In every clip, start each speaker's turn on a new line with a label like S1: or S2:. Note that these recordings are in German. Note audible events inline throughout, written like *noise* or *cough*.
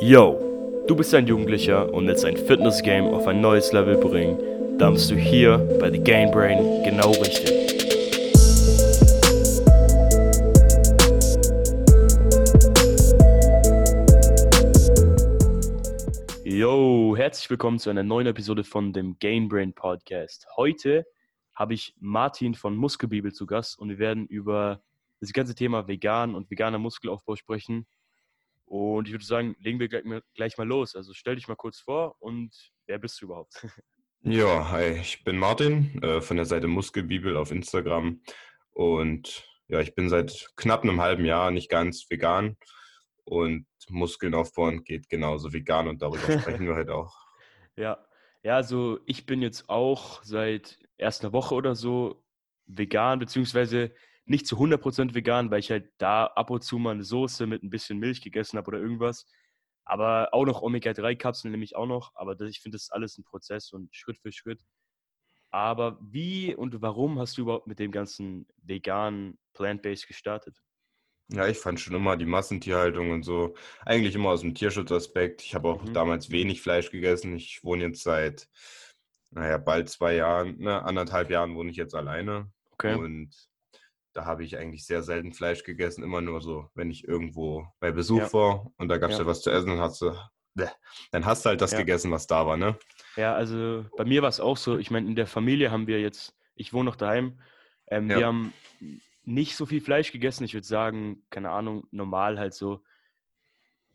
S1: Yo, du bist ein Jugendlicher und willst ein Fitness-Game auf ein neues Level bringen, dann bist du hier bei The Game Brain genau richtig. Yo, herzlich willkommen zu einer neuen Episode von dem Game Brain Podcast. Heute habe ich Martin von Muskelbibel zu Gast und wir werden über das ganze Thema vegan und veganer Muskelaufbau sprechen. Und ich würde sagen, legen wir gleich mal, los. Also stell dich mal kurz vor und wer bist du überhaupt?
S2: Ja, hi, ich bin Martin äh, von der Seite Muskelbibel auf Instagram und ja, ich bin seit knapp einem halben Jahr nicht ganz vegan und Muskeln aufbauen geht genauso vegan und darüber *laughs* sprechen wir heute auch.
S1: Ja, ja, also ich bin jetzt auch seit erst einer Woche oder so vegan, beziehungsweise nicht zu 100% vegan, weil ich halt da ab und zu mal eine Soße mit ein bisschen Milch gegessen habe oder irgendwas. Aber auch noch Omega-3-Kapseln nehme ich auch noch. Aber das, ich finde, das ist alles ein Prozess und Schritt für Schritt. Aber wie und warum hast du überhaupt mit dem ganzen veganen Plant-Based gestartet?
S2: Ja, ich fand schon immer die Massentierhaltung und so, eigentlich immer aus dem Tierschutzaspekt. Ich habe auch mhm. damals wenig Fleisch gegessen. Ich wohne jetzt seit, naja, bald zwei Jahren, ne, anderthalb Jahren wohne ich jetzt alleine. Okay. Und da habe ich eigentlich sehr selten Fleisch gegessen, immer nur so, wenn ich irgendwo bei Besuch ja. war und da gab es ja. ja. was zu essen, dann hast du, dann hast du halt das ja. gegessen, was da war, ne?
S1: Ja, also bei mir war es auch so, ich meine, in der Familie haben wir jetzt, ich wohne noch daheim, ähm, wir haben nicht so viel Fleisch gegessen, ich würde sagen, keine Ahnung, normal halt so.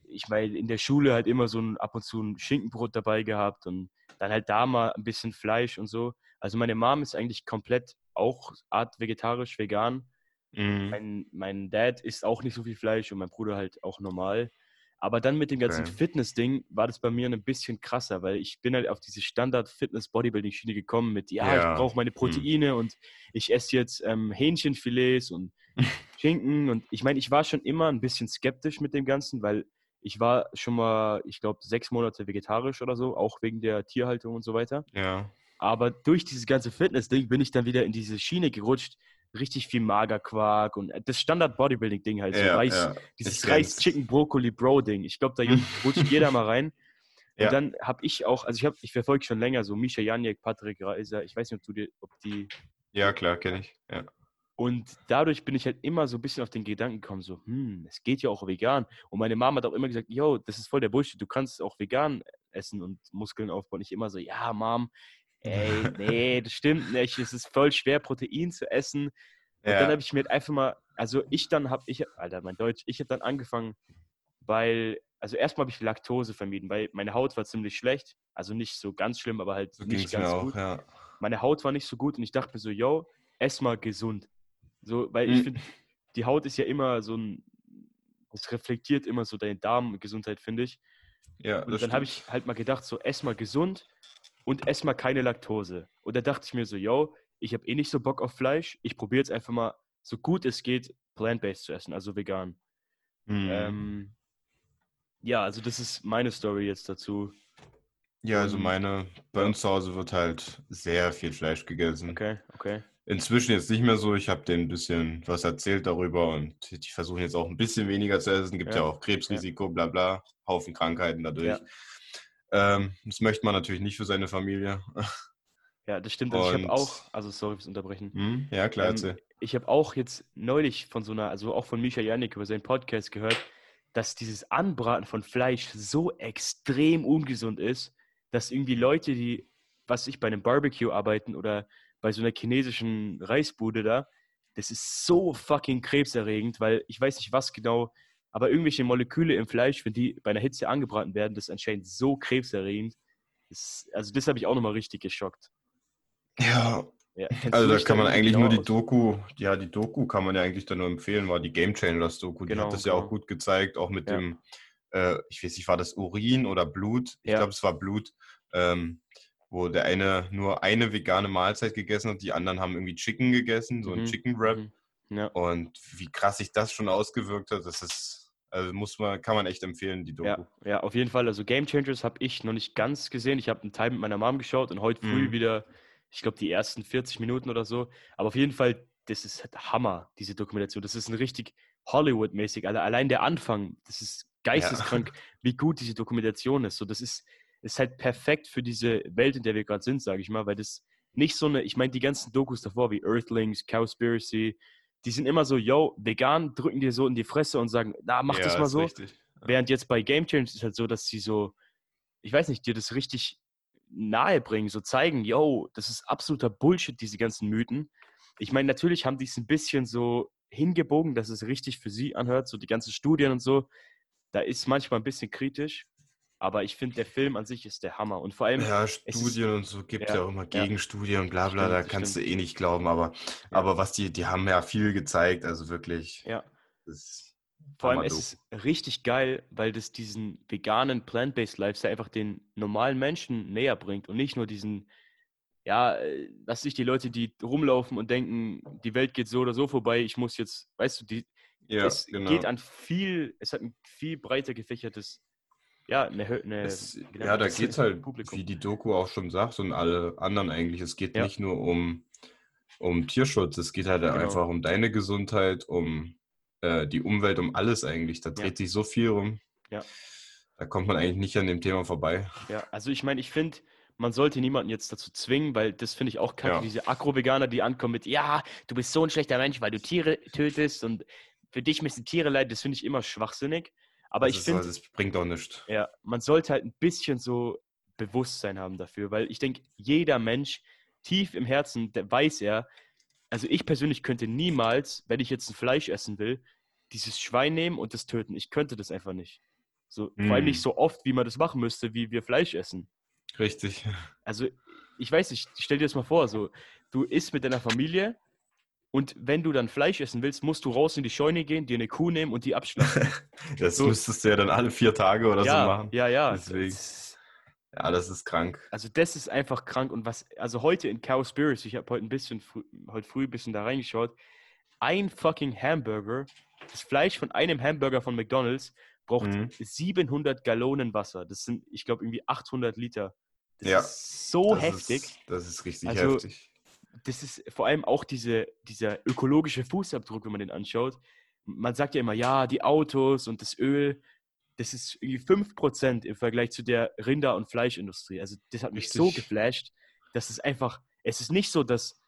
S1: Ich meine, in der Schule halt immer so ein, ab und zu ein Schinkenbrot dabei gehabt und dann halt da mal ein bisschen Fleisch und so. Also meine Mom ist eigentlich komplett auch art vegetarisch, vegan. Mhm. Mein, mein Dad isst auch nicht so viel Fleisch und mein Bruder halt auch normal. Aber dann mit dem ganzen okay. Fitness-Ding war das bei mir ein bisschen krasser, weil ich bin halt auf diese Standard-Fitness-Bodybuilding-Schiene gekommen mit, ja, ja. ich brauche meine mhm. Proteine mhm. und ich esse jetzt ähm, Hähnchenfilets und *laughs* Schinken. Und ich meine, ich war schon immer ein bisschen skeptisch mit dem Ganzen, weil ich war schon mal, ich glaube, sechs Monate vegetarisch oder so, auch wegen der Tierhaltung und so weiter.
S2: Ja.
S1: Aber durch dieses ganze Fitness-Ding bin ich dann wieder in diese Schiene gerutscht, richtig viel Magerquark und äh, das Standard-Bodybuilding-Ding halt. So ja, Reis, ja. Dieses Reis-Chicken-Brokkoli-Bro-Ding. Ich glaube, da *laughs* rutscht jeder mal rein. Und ja. dann habe ich auch, also ich habe, ich verfolge schon länger so Misha Janik, Patrick Reiser, ich weiß nicht, ob du dir, ob die.
S2: Ja, klar, kenne ich. Ja.
S1: Und dadurch bin ich halt immer so ein bisschen auf den Gedanken gekommen, so, hm, es geht ja auch vegan. Und meine Mama hat auch immer gesagt, yo, das ist voll der Bullshit, du kannst auch vegan essen und Muskeln aufbauen. Ich immer so, ja, Mom, ey, *laughs* nee, das stimmt nicht, es ist voll schwer, Protein zu essen. Und ja. dann habe ich mir halt einfach mal, also ich dann habe, ich, Alter, mein Deutsch, ich habe dann angefangen, weil, also erstmal habe ich Laktose vermieden, weil meine Haut war ziemlich schlecht. Also nicht so ganz schlimm, aber halt so nicht ganz auch, gut. Ja. Meine Haut war nicht so gut und ich dachte mir so, yo, ess mal gesund. So, weil mhm. ich finde, die Haut ist ja immer so ein, es reflektiert immer so deine Darmgesundheit, finde ich. Ja, und dann habe ich halt mal gedacht, so ess mal gesund und ess mal keine Laktose. Und da dachte ich mir so, yo, ich habe eh nicht so Bock auf Fleisch. Ich probiere jetzt einfach mal, so gut es geht, plant-based zu essen, also vegan. Mhm. Ähm, ja, also das ist meine Story jetzt dazu.
S2: Ja, also meine, bei uns zu Hause wird halt sehr viel Fleisch gegessen.
S1: Okay, okay.
S2: Inzwischen jetzt nicht mehr so. Ich habe denen ein bisschen was erzählt darüber und die versuchen jetzt auch ein bisschen weniger zu essen. Gibt ja, ja auch Krebsrisiko, ja. bla bla, Haufen Krankheiten dadurch. Ja. Ähm, das möchte man natürlich nicht für seine Familie. *laughs*
S1: Ja, das stimmt. Also ich habe auch, also sorry fürs Unterbrechen.
S2: Hm, ja, klar,
S1: ähm, Ich habe auch jetzt neulich von so einer, also auch von Micha Janik über seinen Podcast gehört, dass dieses Anbraten von Fleisch so extrem ungesund ist, dass irgendwie Leute, die, was ich bei einem Barbecue arbeiten oder bei so einer chinesischen Reisbude da, das ist so fucking krebserregend, weil ich weiß nicht, was genau aber irgendwelche Moleküle im Fleisch, wenn die bei einer Hitze angebraten werden, das ist anscheinend so krebserregend. Das, also das habe ich auch nochmal richtig geschockt.
S2: Ja. ja *laughs* also da kann man eigentlich nur die Doku, ja, die Doku kann man ja eigentlich dann nur empfehlen, war die Game Changers Doku. Die genau, hat das genau. ja auch gut gezeigt, auch mit ja. dem, äh, ich weiß nicht, war das Urin oder Blut? Ich ja. glaube, es war Blut. Ähm, wo der eine nur eine vegane Mahlzeit gegessen hat, die anderen haben irgendwie Chicken gegessen, so ein mhm. Chicken Wrap. Mhm. Ja. Und wie krass sich das schon ausgewirkt hat, das ist also muss man, kann man echt empfehlen, die Doku.
S1: Ja, ja auf jeden Fall. Also Game Changers habe ich noch nicht ganz gesehen. Ich habe einen Teil mit meiner Mom geschaut und heute früh mhm. wieder, ich glaube, die ersten 40 Minuten oder so. Aber auf jeden Fall, das ist halt Hammer, diese Dokumentation. Das ist ein richtig Hollywood-mäßig. Allein der Anfang, das ist geisteskrank, ja. *laughs* wie gut diese Dokumentation ist. So, das ist, ist halt perfekt für diese Welt, in der wir gerade sind, sage ich mal, weil das nicht so eine, ich meine, die ganzen Dokus davor, wie Earthlings, Cowspiracy, die sind immer so, yo, vegan, drücken dir so in die Fresse und sagen, na, mach ja, das mal so. Richtig. Während jetzt bei Game Change ist halt so, dass sie so, ich weiß nicht, dir das richtig nahe bringen, so zeigen, yo, das ist absoluter Bullshit, diese ganzen Mythen. Ich meine, natürlich haben die es ein bisschen so hingebogen, dass es richtig für sie anhört, so die ganzen Studien und so. Da ist manchmal ein bisschen kritisch, aber ich finde, der Film an sich ist der Hammer. Und vor allem.
S2: Ja, Studien ist, und so gibt es ja, ja, auch immer Gegenstudien ja, und bla bla, stimmt, da kannst stimmt. du eh nicht glauben. Aber, ja. aber was die, die haben ja viel gezeigt, also wirklich.
S1: Ja. vor allem ist es richtig geil, weil das diesen veganen Plant-Based Lifestyle einfach den normalen Menschen näher bringt und nicht nur diesen ja, äh, was sich die Leute, die rumlaufen und denken, die Welt geht so oder so vorbei, ich muss jetzt, weißt du, die, ja, es genau. geht an viel, es hat ein viel breiter gefächertes, ja, eine, eine
S2: es, Ja, da geht es halt, Publikum. wie die Doku auch schon sagt und alle anderen eigentlich, es geht ja. nicht nur um, um Tierschutz, es geht halt genau. einfach um deine Gesundheit, um äh, die Umwelt, um alles eigentlich. Da dreht ja. sich so viel rum.
S1: Ja.
S2: Da kommt man eigentlich nicht an dem Thema vorbei.
S1: Ja, also ich meine, ich finde, man sollte niemanden jetzt dazu zwingen, weil das finde ich auch kacke, ja. diese Agro-Veganer, die ankommen mit, ja, du bist so ein schlechter Mensch, weil du Tiere tötest und für dich müssen Tiere leiden, das finde ich immer schwachsinnig. Aber das ich finde,
S2: das bringt auch nichts.
S1: Ja, man sollte halt ein bisschen so Bewusstsein haben dafür, weil ich denke, jeder Mensch tief im Herzen, der weiß er, also ich persönlich könnte niemals, wenn ich jetzt ein Fleisch essen will, dieses Schwein nehmen und das töten. Ich könnte das einfach nicht. So, mm. Vor allem nicht hm. so oft, wie man das machen müsste, wie wir Fleisch essen.
S2: Richtig. *laughs*
S1: Also, ich weiß nicht, stell dir das mal vor, so, du isst mit deiner Familie und wenn du dann Fleisch essen willst, musst du raus in die Scheune gehen, dir eine Kuh nehmen und die abschlachten. *laughs*
S2: das so. müsstest du ja dann alle vier Tage oder
S1: ja,
S2: so machen.
S1: Ja, ja.
S2: Deswegen. Das, ja, das ist krank.
S1: Also das ist einfach krank. Und was, also heute in Cowspiracy, ich habe heute ein bisschen, früh, heute früh ein bisschen da reingeschaut, ein fucking Hamburger, das Fleisch von einem Hamburger von McDonalds braucht mhm. 700 Gallonen Wasser. Das sind, ich glaube, irgendwie 800 Liter. Das ja, ist so heftig.
S2: Ist, das ist richtig also, heftig.
S1: Das ist vor allem auch diese, dieser ökologische Fußabdruck, wenn man den anschaut. Man sagt ja immer, ja, die Autos und das Öl, das ist irgendwie 5% im Vergleich zu der Rinder- und Fleischindustrie. Also das hat mich richtig. so geflasht, dass es einfach, es ist nicht so, dass,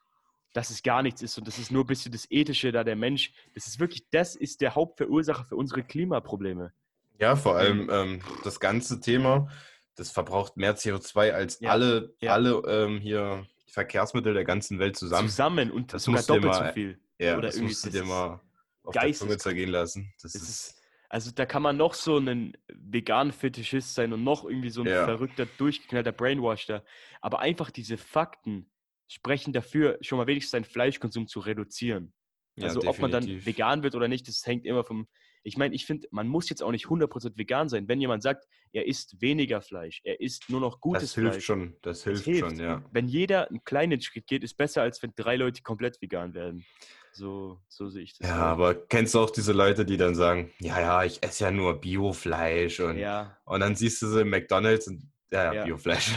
S1: dass es gar nichts ist und das ist nur ein bisschen das Ethische da, der Mensch. Das ist wirklich, das ist der Hauptverursacher für unsere Klimaprobleme.
S2: Ja, vor allem ähm, das ganze Thema, das verbraucht mehr CO2 als ja. alle, ja. alle ähm, hier Verkehrsmittel der ganzen Welt zusammen.
S1: Zusammen und das sogar doppelt mal, so viel.
S2: Ja, Oder das musst du dir mal auf der Zunge zergehen lassen.
S1: Das, das ist, ist, also da kann man noch so ein vegan Fetischist sein und noch irgendwie so ein ja. verrückter, durchgeknallter Brainwasher. Aber einfach diese Fakten sprechen dafür, schon mal wenigstens seinen Fleischkonsum zu reduzieren. Also ja, ob man dann vegan wird oder nicht, das hängt immer vom ich meine, ich finde, man muss jetzt auch nicht 100% vegan sein. Wenn jemand sagt, er isst weniger Fleisch, er isst nur noch gutes
S2: Fleisch.
S1: Das hilft
S2: schon, das hilft, das hilft schon, ja.
S1: Wenn jeder einen kleinen Schritt geht, ist besser, als wenn drei Leute komplett vegan werden. So, so sehe ich das.
S2: Ja, aber kennst du auch diese Leute, die dann sagen, ja, ja, ich esse ja nur Biofleisch und,
S1: ja.
S2: und dann siehst du sie im McDonalds und ja, ja, Biofleisch.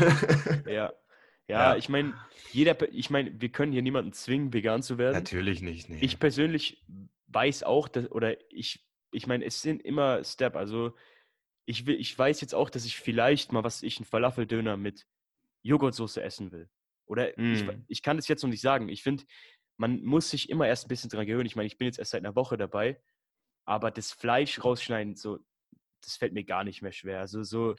S1: ja. *laughs* Ja, ja, ich meine, jeder, ich meine, wir können hier niemanden zwingen, vegan zu werden.
S2: Natürlich nicht. Nee.
S1: Ich persönlich weiß auch, dass, oder ich ich meine, es sind immer Step. Also ich, will, ich weiß jetzt auch, dass ich vielleicht mal, was ich, einen Falafeldöner mit Joghurtsoße essen will. Oder mm. ich, ich kann das jetzt noch nicht sagen. Ich finde, man muss sich immer erst ein bisschen dran gewöhnen. Ich meine, ich bin jetzt erst seit einer Woche dabei, aber das Fleisch rausschneiden, so, das fällt mir gar nicht mehr schwer. Also so,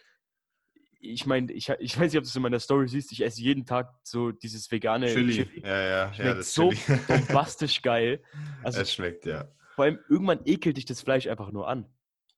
S1: ich meine, ich, ich *laughs* weiß nicht, ob du es in meiner Story siehst, ich esse jeden Tag so dieses vegane
S2: Chili. Chili. Ja, ja,
S1: schmeckt
S2: ja,
S1: das so Chili. *laughs* bombastisch geil.
S2: Also, es schmeckt, ja.
S1: Vor allem, irgendwann ekelt dich das Fleisch einfach nur an.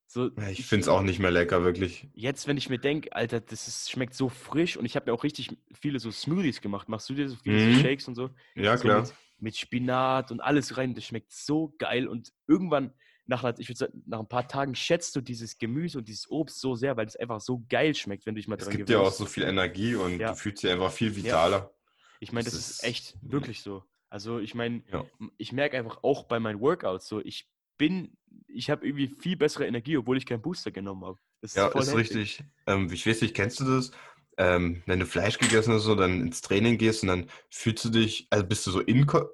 S2: So, ich finde es auch nicht mehr lecker, wirklich.
S1: Jetzt, wenn ich mir denke, Alter, das ist, schmeckt so frisch und ich habe mir auch richtig viele so Smoothies gemacht. Machst du dir so viele mhm. Shakes und so?
S2: Ja,
S1: so
S2: klar.
S1: Mit, mit, Spinat und alles rein. Das schmeckt so geil und irgendwann, nach, ich würde sagen, nach ein paar Tagen schätzt du dieses Gemüse und dieses Obst so sehr, weil es einfach so geil schmeckt, wenn du dich mal
S2: es dran gewöhnst. Es gibt ja auch so viel Energie und ja. du fühlst dich einfach viel vitaler. Ja.
S1: Ich meine, das, das, ist echt wirklich so. Also ich meine, ja. ich merke einfach auch bei meinen Workouts so, ich bin, ich habe irgendwie viel bessere Energie, obwohl ich keinen Booster genommen habe.
S2: ja, ist, ist richtig. Ähm, ich weiß nicht, kennst du das? Ähm, wenn du Fleisch gegessen hast, so dann ins Training gehst und dann fühlst du dich, also bist du so,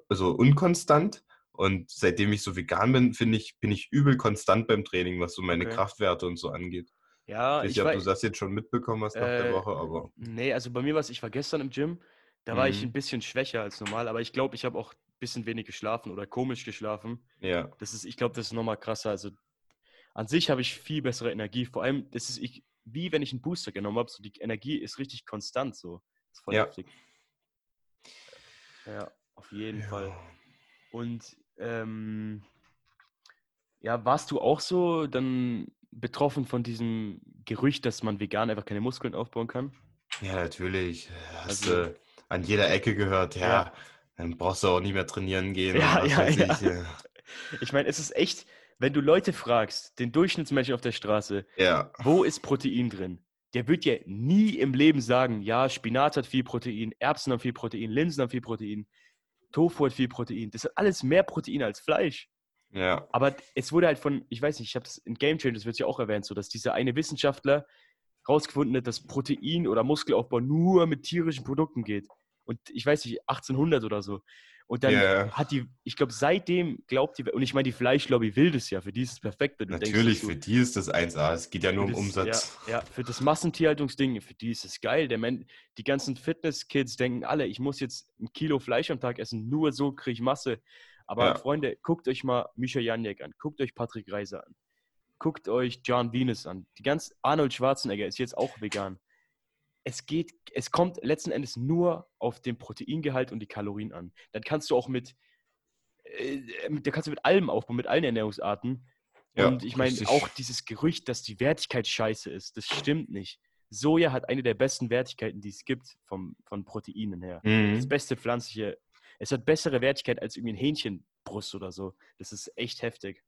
S2: also unkonstant Und seitdem ich so vegan bin, finde ich, bin ich übel konstant beim Training, was so meine okay. Kraftwerte und so angeht.
S1: Ja,
S2: ich weiß nicht, ob du das jetzt schon mitbekommen hast nach äh, der Woche, aber.
S1: Nee, also bei mir war es, ich war gestern im Gym, da war ich mhm. ein bisschen schwächer als normal, aber ich glaube, ich habe auch ein bisschen wenig geschlafen oder komisch geschlafen.
S2: Ja.
S1: Das ist, ich glaube, das ist nochmal krasser. Also an sich habe ich viel bessere Energie. Vor allem, das ist ich, wie wenn ich einen Booster genommen habe. So die Energie ist richtig konstant so. Das ist voll
S2: ja.
S1: heftig. Ja, auf jeden ja. Fall. Und ähm, ja, warst du auch so dann betroffen von diesem Gerücht, dass man vegan einfach keine Muskeln aufbauen kann?
S2: Ja, natürlich. Hast also, du an jeder Ecke gehört, ja, ja, dann brauchst du auch nicht mehr trainieren gehen.
S1: Ja, ja, ja. Ich, ich meine, es ist echt, wenn du Leute fragst, den Durchschnittsmenschen auf der Straße,
S2: ja.
S1: wo ist Protein drin? Der wird ja nie im Leben sagen, ja, Spinat hat viel Protein, Erbsen haben viel Protein, Linsen haben viel Protein, Tofu hat viel Protein. Das hat alles mehr Protein als Fleisch.
S2: Ja.
S1: Aber es wurde halt von, ich weiß nicht, ich habe das in Game Changers wird ja auch erwähnt, so dass dieser eine Wissenschaftler rausgefunden hat, dass Protein oder Muskelaufbau nur mit tierischen Produkten geht. Und ich weiß nicht, 1800 oder so. Und dann yeah. hat die, ich glaube, seitdem glaubt die, und ich meine, die Fleischlobby will das ja, für die ist es perfekt.
S2: Natürlich, denkst, für die ist das 1A, es geht ja nur um das, Umsatz.
S1: Ja, ja, für das Massentierhaltungsding, für die ist es geil. Der Man, die ganzen Fitness-Kids denken alle, ich muss jetzt ein Kilo Fleisch am Tag essen, nur so kriege ich Masse. Aber ja. Freunde, guckt euch mal Mischa Janiek an, guckt euch Patrick Reiser an, guckt euch John Venus an. Die ganz Arnold Schwarzenegger ist jetzt auch vegan. Es geht, es kommt letzten Endes nur auf den Proteingehalt und die Kalorien an. Dann kannst du auch mit, äh, da kannst du mit allem aufbauen, mit allen Ernährungsarten. Ja, und ich meine, auch dieses Gerücht, dass die Wertigkeit scheiße ist, das stimmt nicht. Soja hat eine der besten Wertigkeiten, die es gibt vom, von Proteinen her. Mhm. Das beste pflanzliche es hat bessere Wertigkeit als irgendwie ein Hähnchenbrust oder so. Das ist echt heftig.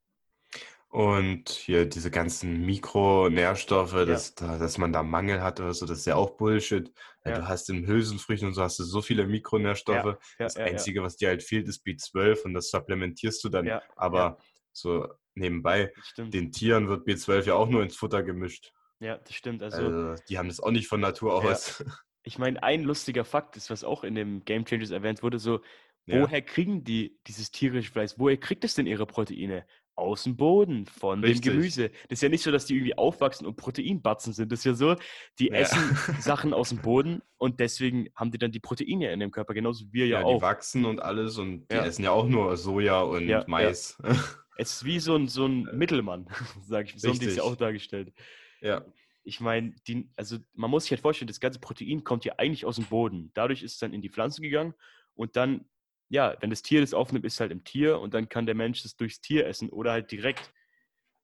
S2: Und hier diese ganzen Mikronährstoffe, ja. dass, dass man da Mangel hat oder so, das ist ja auch Bullshit. Ja. Du hast in Hülsenfrüchten und so hast du so viele Mikronährstoffe. Ja. das Einzige, was dir halt fehlt, ist B12 und das supplementierst du dann. Aber so nebenbei, den Tieren wird B12 ja auch nur ins Futter gemischt.
S1: Ja, das stimmt. Also,
S2: also die haben das auch nicht von Natur aus.
S1: Ich meine, ein lustiger Fakt ist, was auch in dem Game Changers erwähnt wurde, so, woher kriegen die dieses tierische Fleisch, woher kriegt es denn ihre Proteine? Aus dem Boden, von Richtig. dem Gemüse. Das ist ja nicht so, dass die irgendwie aufwachsen und Proteinbatzen sind. Das ist ja so, die ja. essen *laughs* Sachen aus dem Boden und deswegen haben die dann die Proteine in dem Körper, genauso wie wir ja, ja auch.
S2: Die wachsen und alles und die essen ja auch nur Soja und Mais. *laughs*
S1: Es ist wie so ein, so ein Mittelmann, *laughs* sag ich. So haben die es ja auch dargestellt.
S2: Ja
S1: ich meine, also man muss sich halt vorstellen, das ganze Protein kommt ja eigentlich aus dem Boden. Dadurch ist es dann in die Pflanze gegangen und dann, ja, wenn das Tier das aufnimmt, ist es halt im Tier und dann kann der Mensch das durchs Tier essen oder halt direkt.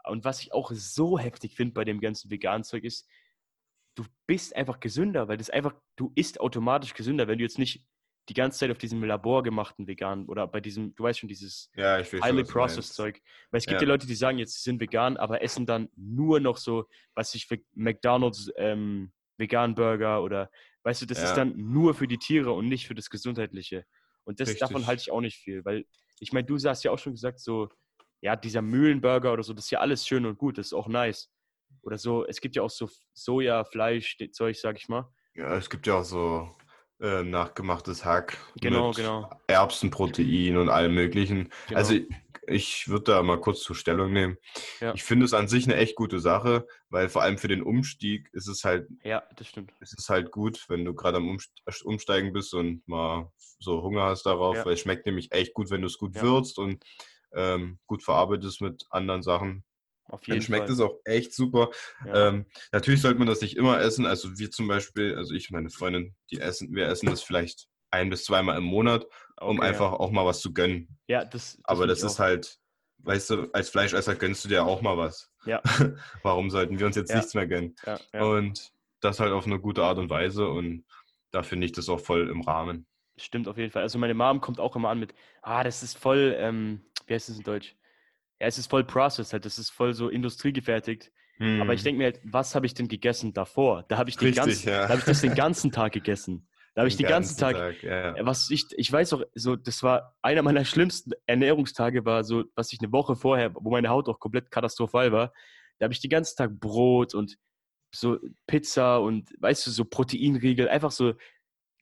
S1: Und was ich auch so heftig finde bei dem ganzen veganen Zeug ist, du bist einfach gesünder, weil das einfach, du isst automatisch gesünder, wenn du jetzt nicht die ganze Zeit auf diesem Labor gemachten vegan oder bei diesem, du weißt schon, dieses
S2: ja, highly
S1: processed Zeug. Weil es gibt ja. ja. Leute, die sagen jetzt, sie sind vegan, aber essen dann nur noch so, was ich für McDonalds ähm, vegan Burger oder weißt du, das ja. ist dann nur für die Tiere und nicht für das Gesundheitliche. Und das, davon halte ich auch nicht viel, weil ich meine, du hast ja auch schon gesagt, so, ja, dieser Mühlenburger oder so, das ist ja alles schön und gut, das ist auch nice. Oder so, es gibt ja auch so Soja, Fleisch, Zeug, sag ich mal.
S2: Ja, es gibt ja auch so äh, nachgemachtes Hack
S1: genau, mit genau.
S2: Erbsenprotein und allem möglichen. Genau. Also ich würde da mal kurz zur Stellung nehmen. Ja. Ich finde es an sich eine echt gute Sache, weil vor allem für den Umstieg ist es halt.
S1: Ja, das stimmt.
S2: Es ist halt gut, wenn du gerade am Umsteigen bist und mal so Hunger hast darauf, ja. weil es schmeckt nämlich echt gut, wenn du es gut ja. würzt und ähm, gut verarbeitest mit anderen Sachen. Auf jeden Dann schmeckt Fall. es auch echt super. Ja. Ähm, natürlich sollte man das nicht immer essen. Also wir zum Beispiel, also ich und meine Freundin, die essen, wir essen das vielleicht ein bis zweimal im Monat, um okay, einfach ja. auch mal was zu gönnen.
S1: Ja, das.
S2: das Aber das ist halt, weißt du, als Fleischesser gönnst du dir auch mal was.
S1: Ja. *laughs*
S2: Warum sollten wir uns jetzt ja. nichts mehr gönnen? Ja, und das halt auf eine gute Art und Weise und da finde ich das auch voll im Rahmen.
S1: Stimmt auf jeden Fall. Also meine Mom kommt auch immer an mit, ah, das ist voll, ähm, wie heißt das in Deutsch? ja, es ist voll processed halt, das ist voll so industriegefertigt. Hm. Aber ich hm. denke mir halt, was habe ich denn gegessen davor? Da habe ich, den Richtig, ganzen, ja. da hab ich das den *laughs* ganzen Tag gegessen. Da habe ich den, den ganzen, Tag, Tag ja. was ich, ich weiß auch, so, das war einer meiner schlimmsten Ernährungstage, war so, was ich eine Woche vorher, wo meine Haut auch komplett katastrophal war. Da habe ich den ganzen Tag Brot und so Pizza und, weißt du, so Proteinriegel, einfach so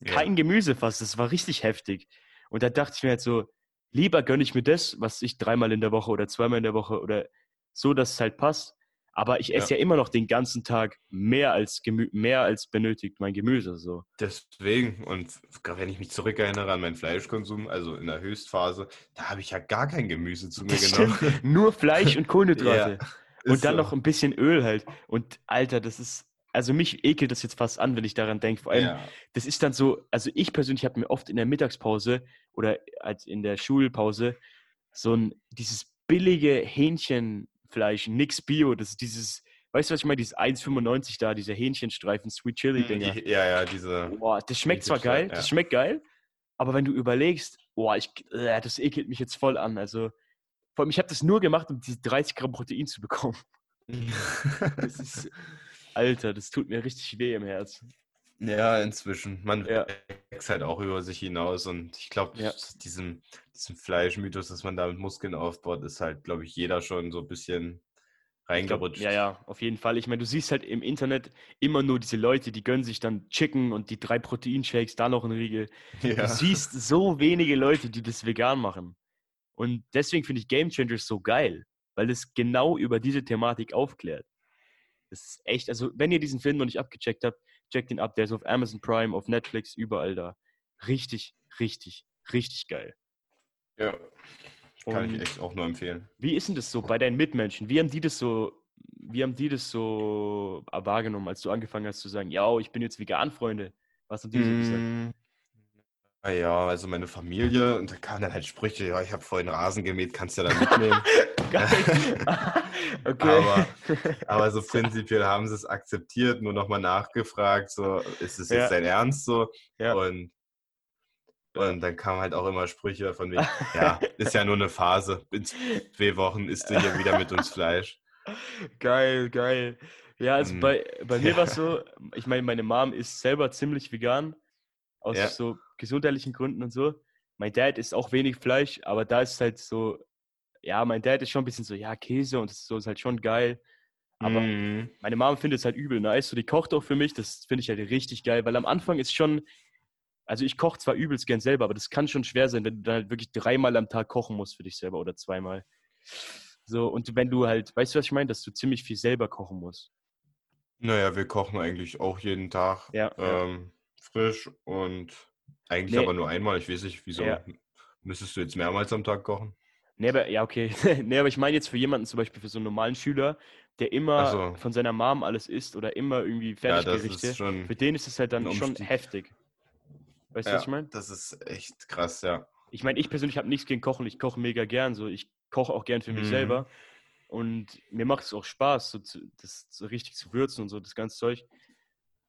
S1: kein ja. Gemüse fast. Das war richtig heftig. Und da dachte ich mir halt so, lieber gönne ich mir das, was ich dreimal in der Woche oder zweimal in der Woche oder so, dass es halt passt. Aber ich esse ja. ja immer noch den ganzen Tag mehr als, Gemü mehr als benötigt mein Gemüse. So.
S2: Deswegen, und wenn ich mich zurückerinnere an meinen Fleischkonsum, also in der Höchstphase, da habe ich ja gar kein Gemüse zu mir genommen.
S1: Nur Fleisch und *laughs* Kohlenhydrate. ja, und dann so. noch ein bisschen Öl halt. Und Alter, das ist, also mich ekelt das jetzt fast an, wenn ich daran denke. Vor allem, ja. das ist dann so, also ich persönlich habe mir oft in der Mittagspause oder als in der Schulpause so ein, dieses billige Hähnchenfleisch, nix Bio, das ist dieses, weißt du, was ich meine, dieses 1,95 da, diese Hähnchenstreifen, Sweet Chili-Dinger.
S2: Hm, ja, ja, diese.
S1: Boah, das schmeckt zwar geil, ja. das schmeckt geil, aber wenn du überlegst, boah, ich, äh, das ekelt mich jetzt voll an. Also, vor allem, ich habe das nur gemacht, um diese 30 Gramm Protein zu bekommen. *laughs* das ist, Alter, das tut mir richtig weh im Herzen.
S2: Ja, inzwischen. Man ja. wächst halt auch über sich hinaus und ich glaube, ja. diesem, diesem Fleischmythos, dass man damit Muskeln aufbaut, ist halt, glaube ich, jeder schon so ein bisschen reingerutscht.
S1: Glaub, ja, ja, auf jeden Fall. Ich meine, du siehst halt im Internet immer nur diese Leute, die gönnen sich dann Chicken und die drei Proteinshakes, da noch ein Riegel. *laughs* Ja. Du siehst so wenige Leute, die das vegan machen. Und deswegen finde ich Game Changers so geil, weil es genau über diese Thematik aufklärt. Das ist echt, also wenn ihr diesen Film noch nicht abgecheckt habt, checkt ihn ab. Der ist auf Amazon Prime, auf Netflix, überall da. Richtig, richtig, richtig geil.
S2: Ja, kann Und ich echt auch nur empfehlen.
S1: Wie ist denn das so bei deinen Mitmenschen? Wie haben die das so, wie haben die das so wahrgenommen, als du angefangen hast zu sagen, ja, ich bin jetzt vegan, Freunde? Was haben die so gesagt? Mm,
S2: ja, also meine Familie, und da kamen dann halt Sprüche, ja, ich habe vorhin Rasen gemäht, kannst du ja dann mitnehmen. *laughs* *laughs* okay. aber, aber so *laughs* prinzipiell haben sie es akzeptiert, nur nochmal nachgefragt, so, ist es jetzt ja. dein Ernst so? Ja. Und, und dann kamen halt auch immer Sprüche von wegen, ja, ist ja nur eine Phase, in zwei Wochen isst du hier wieder mit uns Fleisch.
S1: Geil, geil. Ja, also mhm. bei, bei mir war es so, ich meine, meine Mom ist selber ziemlich vegan aus ja. so gesundheitlichen Gründen und so. Mein Dad isst auch wenig Fleisch, aber da ist es halt so, ja, mein Dad ist schon ein bisschen so, ja, Käse und so ist halt schon geil. Aber mm. meine Mom findet es halt übel nice. So, die kocht auch für mich, das finde ich halt richtig geil, weil am Anfang ist schon, also ich koche zwar übelst gern selber, aber das kann schon schwer sein, wenn du dann halt wirklich dreimal am Tag kochen musst für dich selber oder zweimal. So, und wenn du halt, weißt du, was ich meine, dass du ziemlich viel selber kochen musst.
S2: Naja, wir kochen eigentlich auch jeden Tag. Ja. Ähm, frisch und eigentlich nee. aber nur einmal. Ich weiß nicht, wieso ja. müsstest du jetzt mehrmals am Tag kochen?
S1: Nee, aber, ja, okay. *laughs* nee, aber ich meine jetzt für jemanden zum Beispiel, für so einen normalen Schüler, der immer so. von seiner Mom alles isst oder immer irgendwie Fertiggerichte, ja, für den ist es halt dann schon heftig.
S2: Weißt du, ja, was ich meine? Das ist echt krass, ja.
S1: Ich meine, ich persönlich habe nichts gegen Kochen. Ich koche mega gern. So, ich koche auch gern für mich mhm. selber. Und mir macht es auch Spaß, so zu, das so richtig zu würzen und so, das ganze Zeug.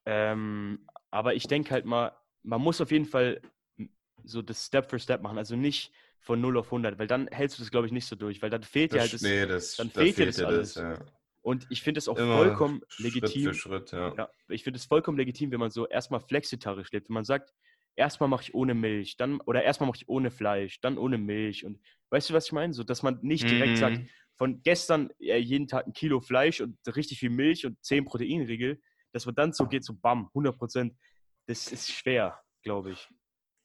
S1: Ähm, aber ich denke halt mal, man muss auf jeden Fall so das Step for Step machen. Also nicht von 0 auf 100, weil dann hältst du das, glaube ich, nicht so durch, weil dann fehlt dir halt das, nee, das dann fehlt dir das alles. Das, ja. Und ich finde es auch Immer vollkommen Schritt legitim.
S2: Schritt, ja.
S1: ja ich finde es vollkommen legitim, wenn man so erstmal flexitarisch lebt. Wenn man sagt, erstmal mache ich ohne Milch, dann oder erstmal mache ich ohne Fleisch, dann ohne Milch. Und weißt du, was ich meine? So, dass man nicht direkt mhm. sagt, von gestern äh, jeden Tag ein Kilo Fleisch und richtig viel Milch und 10 Proteinriegel, dass man dann so geht, so bam, 100 Prozent, das ist schwer, glaube ich.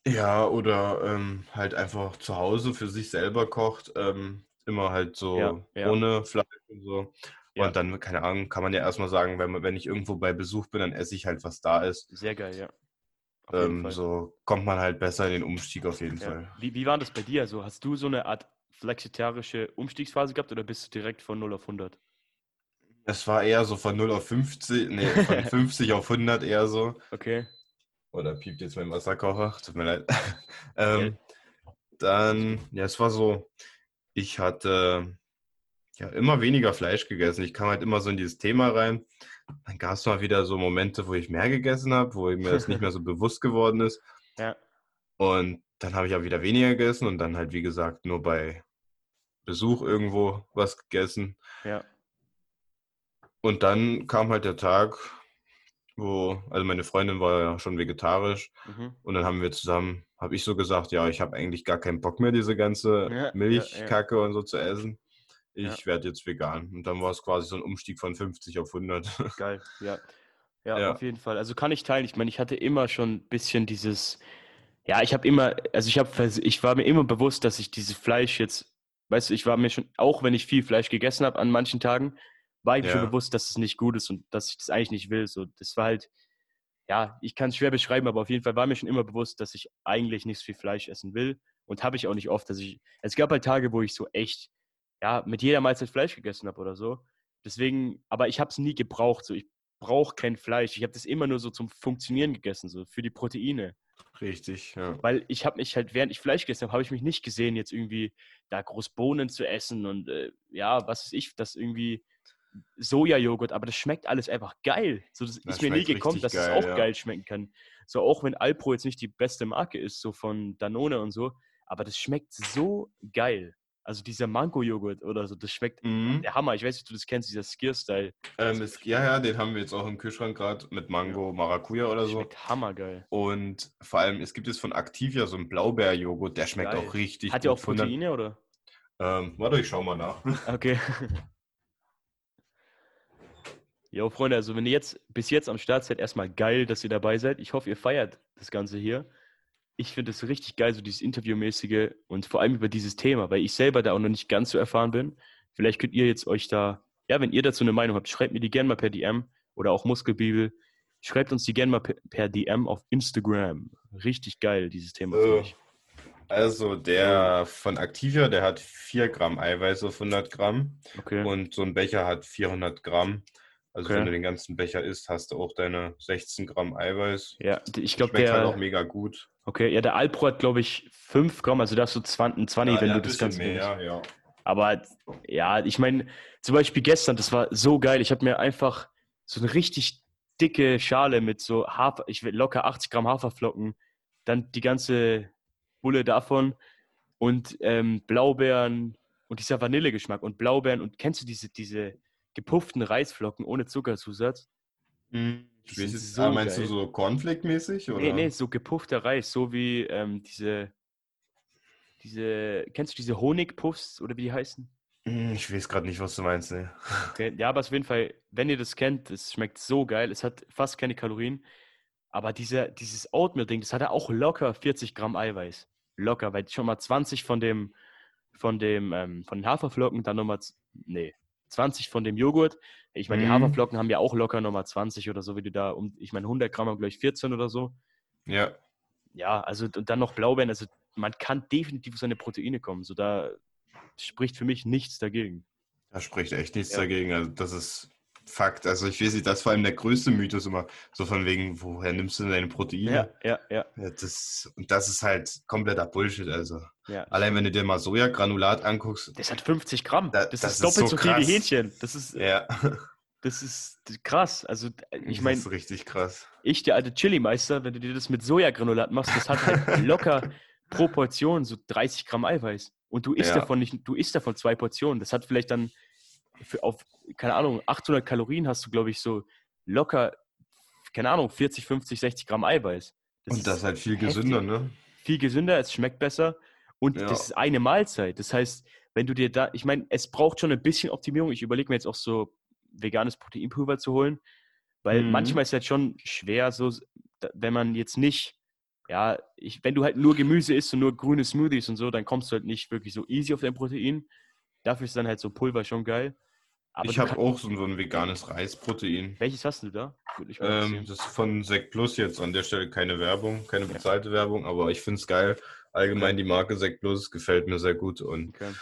S2: Ja, oder ähm, halt einfach zu Hause für sich selber kocht, ähm, immer halt so ja, ja. ohne Fleisch und so. Ja. Und dann, keine Ahnung, kann man ja erstmal sagen, wenn, man, wenn ich irgendwo bei Besuch bin, dann esse ich halt, was da ist.
S1: Sehr geil, ja.
S2: Ähm, so kommt man halt besser in den Umstieg auf jeden Fall.
S1: Wie, wie war das bei dir? Also hast du so eine Art flexitarische Umstiegsphase gehabt oder bist du direkt von 0 auf 100?
S2: Es war eher so von 0 auf 50, nee, von *laughs* 50 auf 100 eher so.
S1: Okay.
S2: Oder piept jetzt mein Wasserkocher, tut mir leid. *laughs* ähm, dann, ja, es war so, ich hatte ja immer weniger Fleisch gegessen. Ich kam halt immer so in dieses Thema rein. Dann gab es mal wieder so Momente, wo ich mehr gegessen habe, wo mir das nicht mehr so *laughs* bewusst geworden ist.
S1: Ja.
S2: Und dann habe ich auch wieder weniger gegessen und dann halt, wie gesagt, nur bei Besuch irgendwo was gegessen.
S1: Ja.
S2: Und dann kam halt der Tag, wo, also meine Freundin war ja schon vegetarisch mhm. und dann haben wir zusammen, habe ich so gesagt, ja, ich habe eigentlich gar keinen Bock mehr, diese ganze ja, Milchkacke ja, ja. und so zu essen. Ich werde jetzt vegan. Und dann war es quasi so ein Umstieg von 50 auf 100. *laughs*
S1: Geil, ja. Ja, auf jeden Fall. Also kann ich teilen. Ich meine, ich hatte immer schon ein bisschen dieses, Ja, ich habe immer, also ich habe, ich war mir immer bewusst, dass ich dieses Fleisch jetzt, weißt du, ich war mir schon, auch wenn ich viel Fleisch gegessen habe an manchen Tagen, war ich mir ja. schon bewusst, dass es nicht gut ist und dass ich das eigentlich nicht will. So, das war halt, ja, ich kann es schwer beschreiben, aber auf jeden Fall war mir schon immer bewusst, dass ich eigentlich nicht so viel Fleisch essen will und habe ich auch nicht oft. Dass ich, es gab halt Tage, wo ich so echt, ja, mit jeder Mahlzeit Fleisch gegessen habe oder so. Deswegen, aber ich habe es nie gebraucht. So, ich brauche kein Fleisch. Ich habe das immer nur so zum Funktionieren gegessen, so für die Proteine.
S2: Richtig, ja.
S1: Weil ich habe mich halt, während ich Fleisch gegessen habe, habe ich mich nicht gesehen, jetzt irgendwie da groß Bohnen zu essen und äh, ja, was ist ich, das irgendwie Sojajoghurt, aber das schmeckt alles einfach geil. So, das, das ist mir nie gekommen, dass geil, es auch ja. geil schmecken kann. So, auch wenn Alpro jetzt nicht die beste Marke ist, so von Danone und so, aber das schmeckt so geil. Also dieser Mango-Joghurt oder so, das schmeckt mhm. der Hammer. Ich weiß nicht, ob du das kennst, dieser Skier-Style.
S2: Ähm, ja, ja, den haben wir jetzt auch im Kühlschrank gerade mit Mango, Maracuja oder so.
S1: Schmeckt hammergeil.
S2: Und vor allem, es gibt jetzt von Activia so einen Blaubeer-Joghurt, der schmeckt geil. auch richtig
S1: Hat ja auch Proteine, oder?
S2: Ähm, warte, ich schau mal nach.
S1: Okay. *laughs* *laughs* Jo, Freunde, also wenn ihr jetzt bis jetzt am Start seid, erstmal geil, dass ihr dabei seid. Ich hoffe, ihr feiert das Ganze hier. Ich finde es richtig geil, so dieses Interviewmäßige und vor allem über dieses Thema, weil ich selber da auch noch nicht ganz so erfahren bin. Vielleicht könnt ihr jetzt euch da, ja, wenn ihr dazu eine Meinung habt, schreibt mir die gerne mal per DM oder auch Muskelbibel. Schreibt uns die gerne mal per DM auf Instagram. Richtig geil, dieses Thema.
S2: Äh, also der von Activia, der hat 4 Gramm Eiweiß auf 100 Gramm. Okay. Und so ein Becher hat 400 Gramm. Also okay. wenn du den ganzen Becher isst, hast du auch deine 16 Gramm Eiweiß.
S1: Ja, ich glaube, der...
S2: halt auch mega gut.
S1: Okay, ja, der Alpro hat, glaube ich, 5 Gramm, also da hast du 20, 20 ja, wenn ja, du das Ganze
S2: mehr, ja.
S1: Aber ja, ich meine, zum Beispiel gestern, das war so geil. Ich habe mir einfach so eine richtig dicke Schale mit so Hafer, ich will locker 80 Gramm Haferflocken, dann die ganze Bulle davon und ähm, Blaubeeren und dieser Vanillegeschmack und Blaubeeren und kennst du diese, diese gepufften Reisflocken ohne Zuckerzusatz.
S2: Mhm. Ich weiß jetzt, so ah, meinst geil. du so Cornflake-mäßig?
S1: Nee, nee, so gepuffter Reis, so wie ähm, diese, diese, kennst du diese Honigpuffs oder wie die heißen?
S2: Hm, ich weiß gerade nicht, was du meinst. Nee.
S1: Okay, ja, aber auf jeden Fall, wenn ihr das kennt, es schmeckt so geil. Es hat fast keine Kalorien. Aber diese, dieses Oatmeal-Ding, das hat auch locker 40 Gramm Eiweiß. Locker, weil schon mal 20 von dem, von dem, ähm, von den Haferflocken, dann nochmal, nee, 20 von dem Joghurt. Ich meine, die mhm. Haferflocken haben ja auch locker nochmal 20 oder so, wie du da, um, ich meine, 100 Gramm haben gleich 14 oder so.
S2: Ja.
S1: Ja, also und dann noch Blaubeeren. Also man kann definitiv auf seine Proteine kommen. So da spricht für mich nichts dagegen.
S2: Da spricht echt nichts ja. dagegen. Also das ist Fakt. Also ich weiß nicht, das ist vor allem der größte Mythos immer. So von wegen, woher nimmst du denn deine Proteine?
S1: Ja, ja, ja.
S2: das, und das ist halt kompletter Bullshit. Also ja. allein wenn du dir mal Sojagranulat anguckst.
S1: Das hat 50 Gramm. Da, das, das, ist doppelt so, so viel wie Hähnchen. Das ist, ja. das ist krass. Also ich meine. Das
S2: ist richtig krass.
S1: Ich, der alte Chili-Meister, wenn du dir das mit Sojagranulat machst, das hat halt *laughs* locker pro Portion so 30 Gramm Eiweiß. Und du isst ja. davon nicht, du isst davon zwei Portionen. Das hat vielleicht dann für auf, keine Ahnung, 800 Kalorien hast du, glaube ich, so locker, keine Ahnung, 40, 50, 60 Gramm Eiweiß.
S2: Das und das ist halt viel gesünder, ne?
S1: Viel gesünder, es schmeckt besser und ja. das ist eine Mahlzeit. Das heißt, wenn du dir da, ich meine, es braucht schon ein bisschen Optimierung. Ich überlege mir jetzt auch so veganes Proteinpulver zu holen, weil mhm. manchmal ist es halt schon schwer, so, wenn man jetzt nicht, ja, ich, wenn du halt nur Gemüse isst und nur grüne Smoothies und so, dann kommst du halt nicht wirklich so easy auf dein Protein. Dafür ist dann halt so Pulver schon geil.
S2: Aber ich habe auch so ein, so ein, veganes Reisprotein.
S1: Welches hast du da?
S2: Ähm, das ist von Sekt Plus jetzt an der Stelle keine Werbung, keine bezahlte ja. Werbung, aber ich finde es geil. Allgemein okay. die Marke Sekt Plus gefällt mir sehr gut und okay.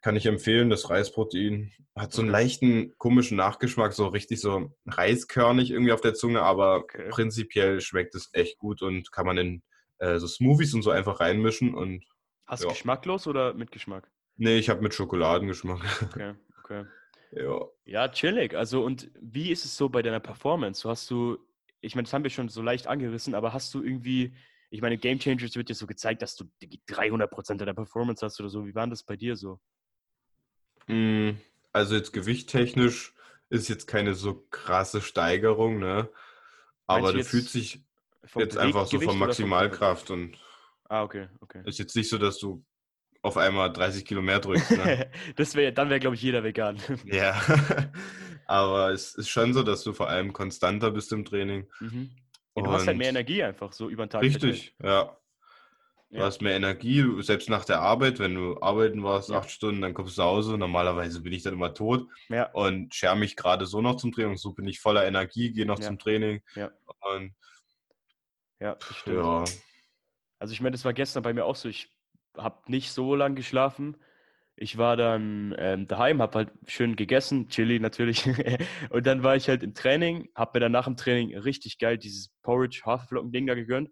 S2: kann ich empfehlen. Das Reisprotein hat so einen leichten komischen Nachgeschmack, so richtig so reiskörnig irgendwie auf der Zunge, aber prinzipiell schmeckt es echt gut und kann man in äh, so Smoothies und so einfach reinmischen und.
S1: Hast du ja. geschmacklos oder mit Geschmack?
S2: Nee, ich habe mit Schokoladengeschmack.
S1: Okay, okay.
S2: Ja.
S1: Ja, chillig. Also, und wie ist es so bei deiner Performance? So hast du, ich meine, das haben wir schon so leicht angerissen, aber hast du irgendwie, ich meine, Game Changers wird dir so gezeigt, dass du 300% deiner Performance hast oder so. Wie war das bei dir so?
S2: Hm, also, jetzt gewichttechnisch ist jetzt keine so krasse Steigerung, ne? Aber du fühlst dich jetzt einfach so von Maximalkraft und.
S1: Ah, okay, okay.
S2: Ist jetzt nicht so, dass du auf einmal 30 Kilo mehr drückst. Ne? *laughs*
S1: das wär, dann wäre, glaube ich, jeder vegan. *laughs*
S2: ja, *laughs* aber es ist schon so, dass du vor allem konstanter bist im Training.
S1: Mhm. Ja, du hast halt mehr Energie einfach so über den Tag.
S2: Richtig, ja. Du ja. hast mehr Energie, selbst nach der Arbeit, wenn du arbeiten warst, ja. acht Stunden, dann kommst du nach Hause. Normalerweise bin ich dann immer tot ja. und scher mich gerade so noch zum Training. So bin ich voller Energie, gehe noch zum Training.
S1: Ja.
S2: Und,
S1: ja, ja. Also ich meine, das war gestern bei mir auch so. Ich habe nicht so lange geschlafen. Ich war dann ähm, daheim, habe halt schön gegessen, Chili natürlich. *laughs* und dann war ich halt im Training, habe mir dann nach dem Training richtig geil dieses Porridge Haferflocken-Ding da gegönnt.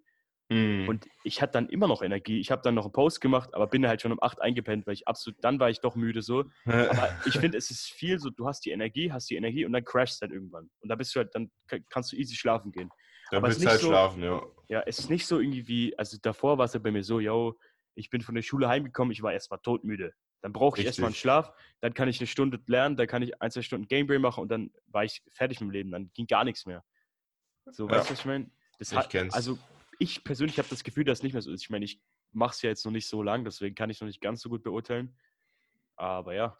S1: Mm. Und ich hatte dann immer noch Energie. Ich habe dann noch einen Post gemacht, aber bin halt schon um 8 eingepennt, weil ich absolut, dann war ich doch müde so. *laughs* aber ich finde, es ist viel so, du hast die Energie, hast die Energie und dann crashst halt irgendwann. Und da bist du halt, dann kannst du easy schlafen gehen.
S2: Dann willst du halt so, schlafen, ja.
S1: Ja, es ist nicht so irgendwie wie, also davor war es ja bei mir so, yo, ich bin von der Schule heimgekommen, ich war erstmal todmüde. Dann brauche ich erstmal einen Schlaf, dann kann ich eine Stunde lernen, dann kann ich ein, zwei Stunden Gameplay machen und dann war ich fertig mit dem Leben, dann ging gar nichts mehr. So, ja. weißt du, was ich meine?
S2: ich hat, kenn's.
S1: Also ich persönlich habe das Gefühl, dass es nicht mehr so ist. Ich meine, ich mache es ja jetzt noch nicht so lang, deswegen kann ich noch nicht ganz so gut beurteilen. Aber ja.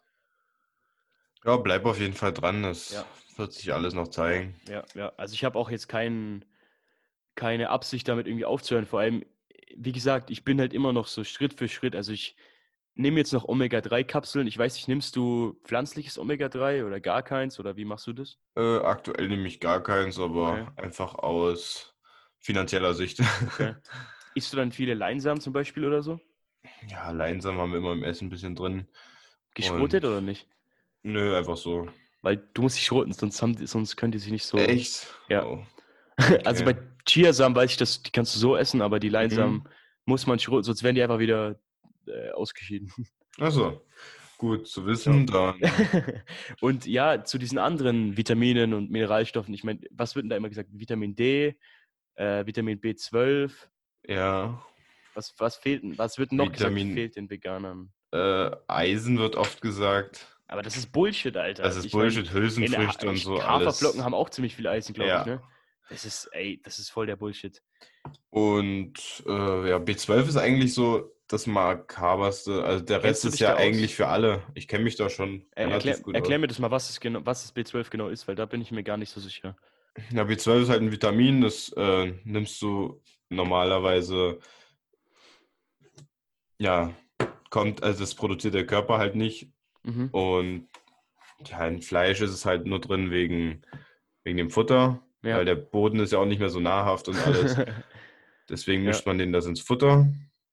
S2: Ja, bleib auf jeden Fall dran. Das ja. wird sich alles noch zeigen.
S1: Ja, ja. Also ich habe auch jetzt kein, keine Absicht, damit irgendwie aufzuhören. Vor allem, wie gesagt, ich bin halt immer noch so Schritt für Schritt. Also ich nehme jetzt noch Omega-3-Kapseln. Ich weiß nicht, nimmst du pflanzliches Omega-3 oder gar keins? Oder wie machst du das?
S2: Äh, aktuell nehme ich gar keins, aber okay. einfach aus finanzieller Sicht.
S1: Okay. *laughs* Isst du dann viele Leinsamen zum Beispiel oder so?
S2: Ja, Leinsamen haben wir immer im Essen ein bisschen drin.
S1: Geschrotet oder nicht?
S2: Nö, einfach so.
S1: Weil du musst dich schroten, sonst, haben, sonst können die sich nicht so.
S2: Echt?
S1: Ja. Oh. *laughs* Okay. Also bei Chiasamen weiß ich, dass die kannst du so essen, aber die Leinsamen mhm. muss man schroten, sonst werden die einfach wieder äh, ausgeschieden.
S2: Achso. Gut zu wissen. Dann. *laughs*
S1: und ja, zu diesen anderen Vitaminen und Mineralstoffen, ich meine, was wird denn da immer gesagt? Vitamin D, äh, Vitamin B12.
S2: Ja.
S1: Was, was fehlt Was wird noch Vitamin, gesagt, fehlt den Veganern?
S2: Äh, Eisen wird oft gesagt.
S1: Aber das ist Bullshit, Alter.
S2: Das ist ich Bullshit, mein, Hülsenfrüchte und so.
S1: Haferflocken haben auch ziemlich viel Eisen, glaube ja. ich, ne? Das ist, ey, das ist voll der Bullshit.
S2: Und äh, ja, B12 ist eigentlich so das makaberste. Also der Rest ist ja eigentlich für alle. Ich kenne mich da schon.
S1: Äh, erklär, erklär mir das mal, was, ist genau, was das B12 genau ist, weil da bin ich mir gar nicht so sicher.
S2: Ja, B12 ist halt ein Vitamin, das äh, nimmst du normalerweise, ja, kommt, also das produziert der Körper halt nicht. Mhm. Und ja, in Fleisch ist es halt nur drin wegen, wegen dem Futter, ja. weil der Boden ist ja auch nicht mehr so nahrhaft und alles. *laughs* Deswegen mischt man den das ins Futter.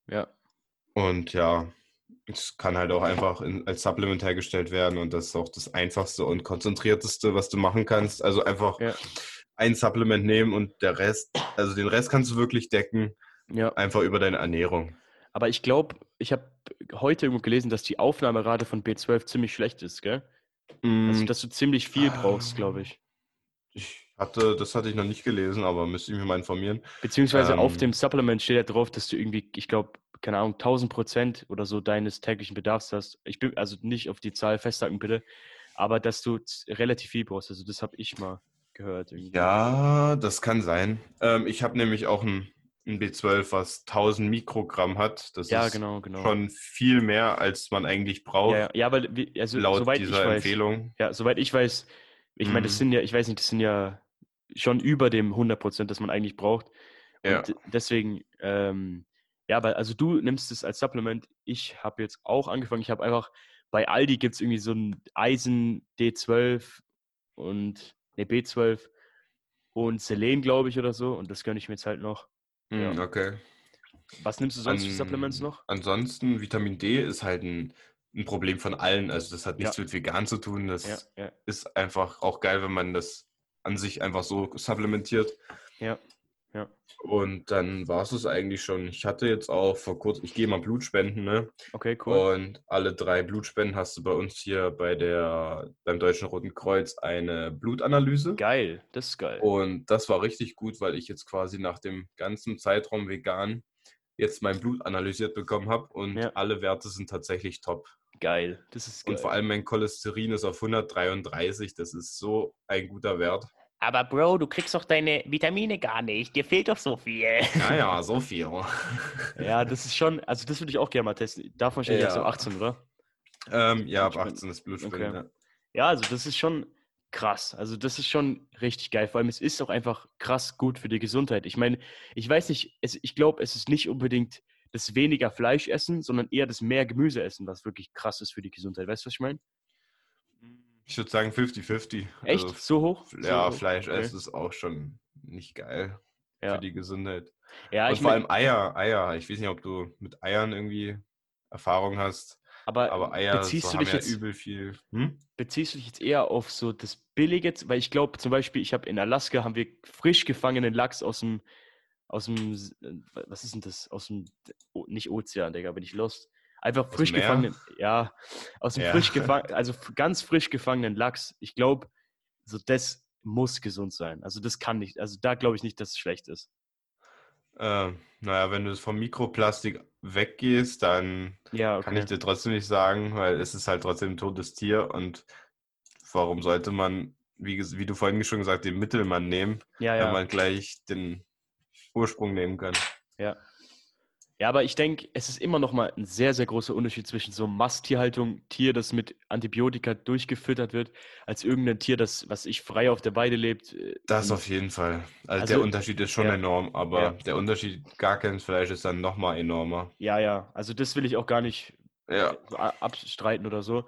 S1: Ja.
S2: Und ja, es kann halt auch einfach in, als Supplement hergestellt werden und das ist auch das einfachste und konzentrierteste, was du machen kannst. Also einfach ja. ein Supplement nehmen und der Rest, also den Rest kannst du wirklich decken, ja. einfach über deine Ernährung.
S1: Aber ich glaube, ich habe heute irgendwo gelesen, dass die Aufnahmerate von B12 ziemlich schlecht ist, gell? Mm. Also, dass du ziemlich viel brauchst, glaube ich.
S2: Ich hatte, das hatte ich noch nicht gelesen, aber müsste ich mich mal informieren.
S1: Beziehungsweise ähm, auf dem Supplement steht ja drauf, dass du irgendwie, ich glaube, keine Ahnung, 1000 Prozent oder so deines täglichen Bedarfs hast. Ich bin also nicht auf die Zahl festhalten, bitte, aber dass du relativ viel brauchst. Also, das habe ich mal gehört. Irgendwie.
S2: Ja, das kann sein. Ähm, ich habe nämlich auch ein, ein, B12, was 1000 Mikrogramm hat. Das
S1: ja,
S2: ist
S1: genau, genau.
S2: schon viel mehr, als man eigentlich braucht.
S1: Ja, ja aber also, laut soweit dieser ich weiß,
S2: Empfehlung.
S1: Ja, soweit ich weiß, ich meine, das mhm. sind ja, ich weiß nicht, das sind ja schon über dem 100 Prozent, das man eigentlich braucht. Und ja. deswegen, ähm, ja, aber also du nimmst es als Supplement. Ich habe jetzt auch angefangen. Ich habe einfach, bei Aldi gibt es irgendwie so ein Eisen D12 und ne B12 und Selen, glaube ich, oder so. Und das gönne ich mir jetzt halt noch.
S2: Hm, ja. Okay.
S1: Was nimmst du sonst An, für Supplements noch?
S2: Ansonsten, Vitamin D ist halt ein, ein Problem von allen. Also das hat nichts ja. mit vegan zu tun. Das ja, ist einfach auch geil, wenn man das an sich einfach so supplementiert.
S1: Ja. Ja.
S2: Und dann war es es eigentlich schon. Ich hatte jetzt auch vor kurzem, ich gehe mal Blutspenden, ne?
S1: Okay, cool.
S2: Und alle drei Blutspenden hast du bei uns hier bei der, beim Deutschen Roten Kreuz eine Blutanalyse.
S1: Geil, das ist geil.
S2: Und das war richtig gut, weil ich jetzt quasi nach dem ganzen Zeitraum vegan jetzt mein Blut analysiert bekommen habe und ja. alle Werte sind tatsächlich top.
S1: Geil, das ist geil.
S2: Und vor allem mein Cholesterin ist auf 133, das ist so ein guter Wert.
S1: Aber Bro, du kriegst doch deine Vitamine gar nicht. Dir fehlt doch so viel.
S2: Ja, ja, *laughs* so viel.
S1: ja, das ist schon, also das würde ich auch gerne mal testen. Davon steht ja. jetzt so 18, oder?
S2: Ähm, ja, ab 18 ist Blutspenden. Okay.
S1: Ja. ja, also das ist schon krass. Also das ist schon richtig geil. Vor allem, es ist auch einfach krass gut für die Gesundheit. Ich meine, ich weiß nicht, es, ich glaube, es ist nicht unbedingt das weniger Fleisch essen, sondern eher das mehr Gemüse essen, was wirklich krass ist für die Gesundheit. Weißt du, was ich meine?
S2: Ich würde sagen 50-50.
S1: Echt? Also, so hoch?
S2: Ja,
S1: so
S2: Fleisch okay. essen ist auch schon nicht geil ja. für die Gesundheit.
S1: Ja,
S2: Und vor allem Eier, Eier. Ich weiß nicht, ob du mit Eiern irgendwie Erfahrung hast.
S1: Aber, aber Eier beziehst so du dich jetzt,
S2: übel viel. Hm?
S1: Beziehst du dich jetzt eher auf so das Billige? Weil ich glaube, zum Beispiel, ich habe in Alaska haben wir frisch gefangenen Lachs aus dem, aus dem, was ist denn das? Aus dem, nicht Ozean, Digga, bin ich lost. Einfach frisch gefangenen, ja, aus dem ja. frisch gefangenen, *laughs* also ganz frisch gefangenen Lachs. Ich glaube, so das muss gesund sein. Also das kann nicht, also da glaube ich nicht, dass es schlecht ist.
S2: Äh, naja, wenn du vom Mikroplastik weggehst, dann ja, okay. kann ich dir trotzdem nicht sagen, weil es ist halt trotzdem ein totes Tier und warum sollte man, wie, wie du vorhin schon gesagt, den Mittelmann nehmen,
S1: ja, ja.
S2: wenn man gleich den Ursprung nehmen kann?
S1: Ja. Ja, aber ich denke, es ist immer noch mal ein sehr, sehr großer Unterschied zwischen so Masttierhaltung, Tier, das mit Antibiotika durchgefüttert wird, als irgendein Tier, das, was ich frei auf der Weide lebt.
S2: Äh, das auf jeden Fall. Also, also der Unterschied ist schon ja, enorm, aber ja. der Unterschied gar kein Fleisch ist dann noch mal enormer.
S1: Ja, ja. Also das will ich auch gar nicht ja. abstreiten oder so.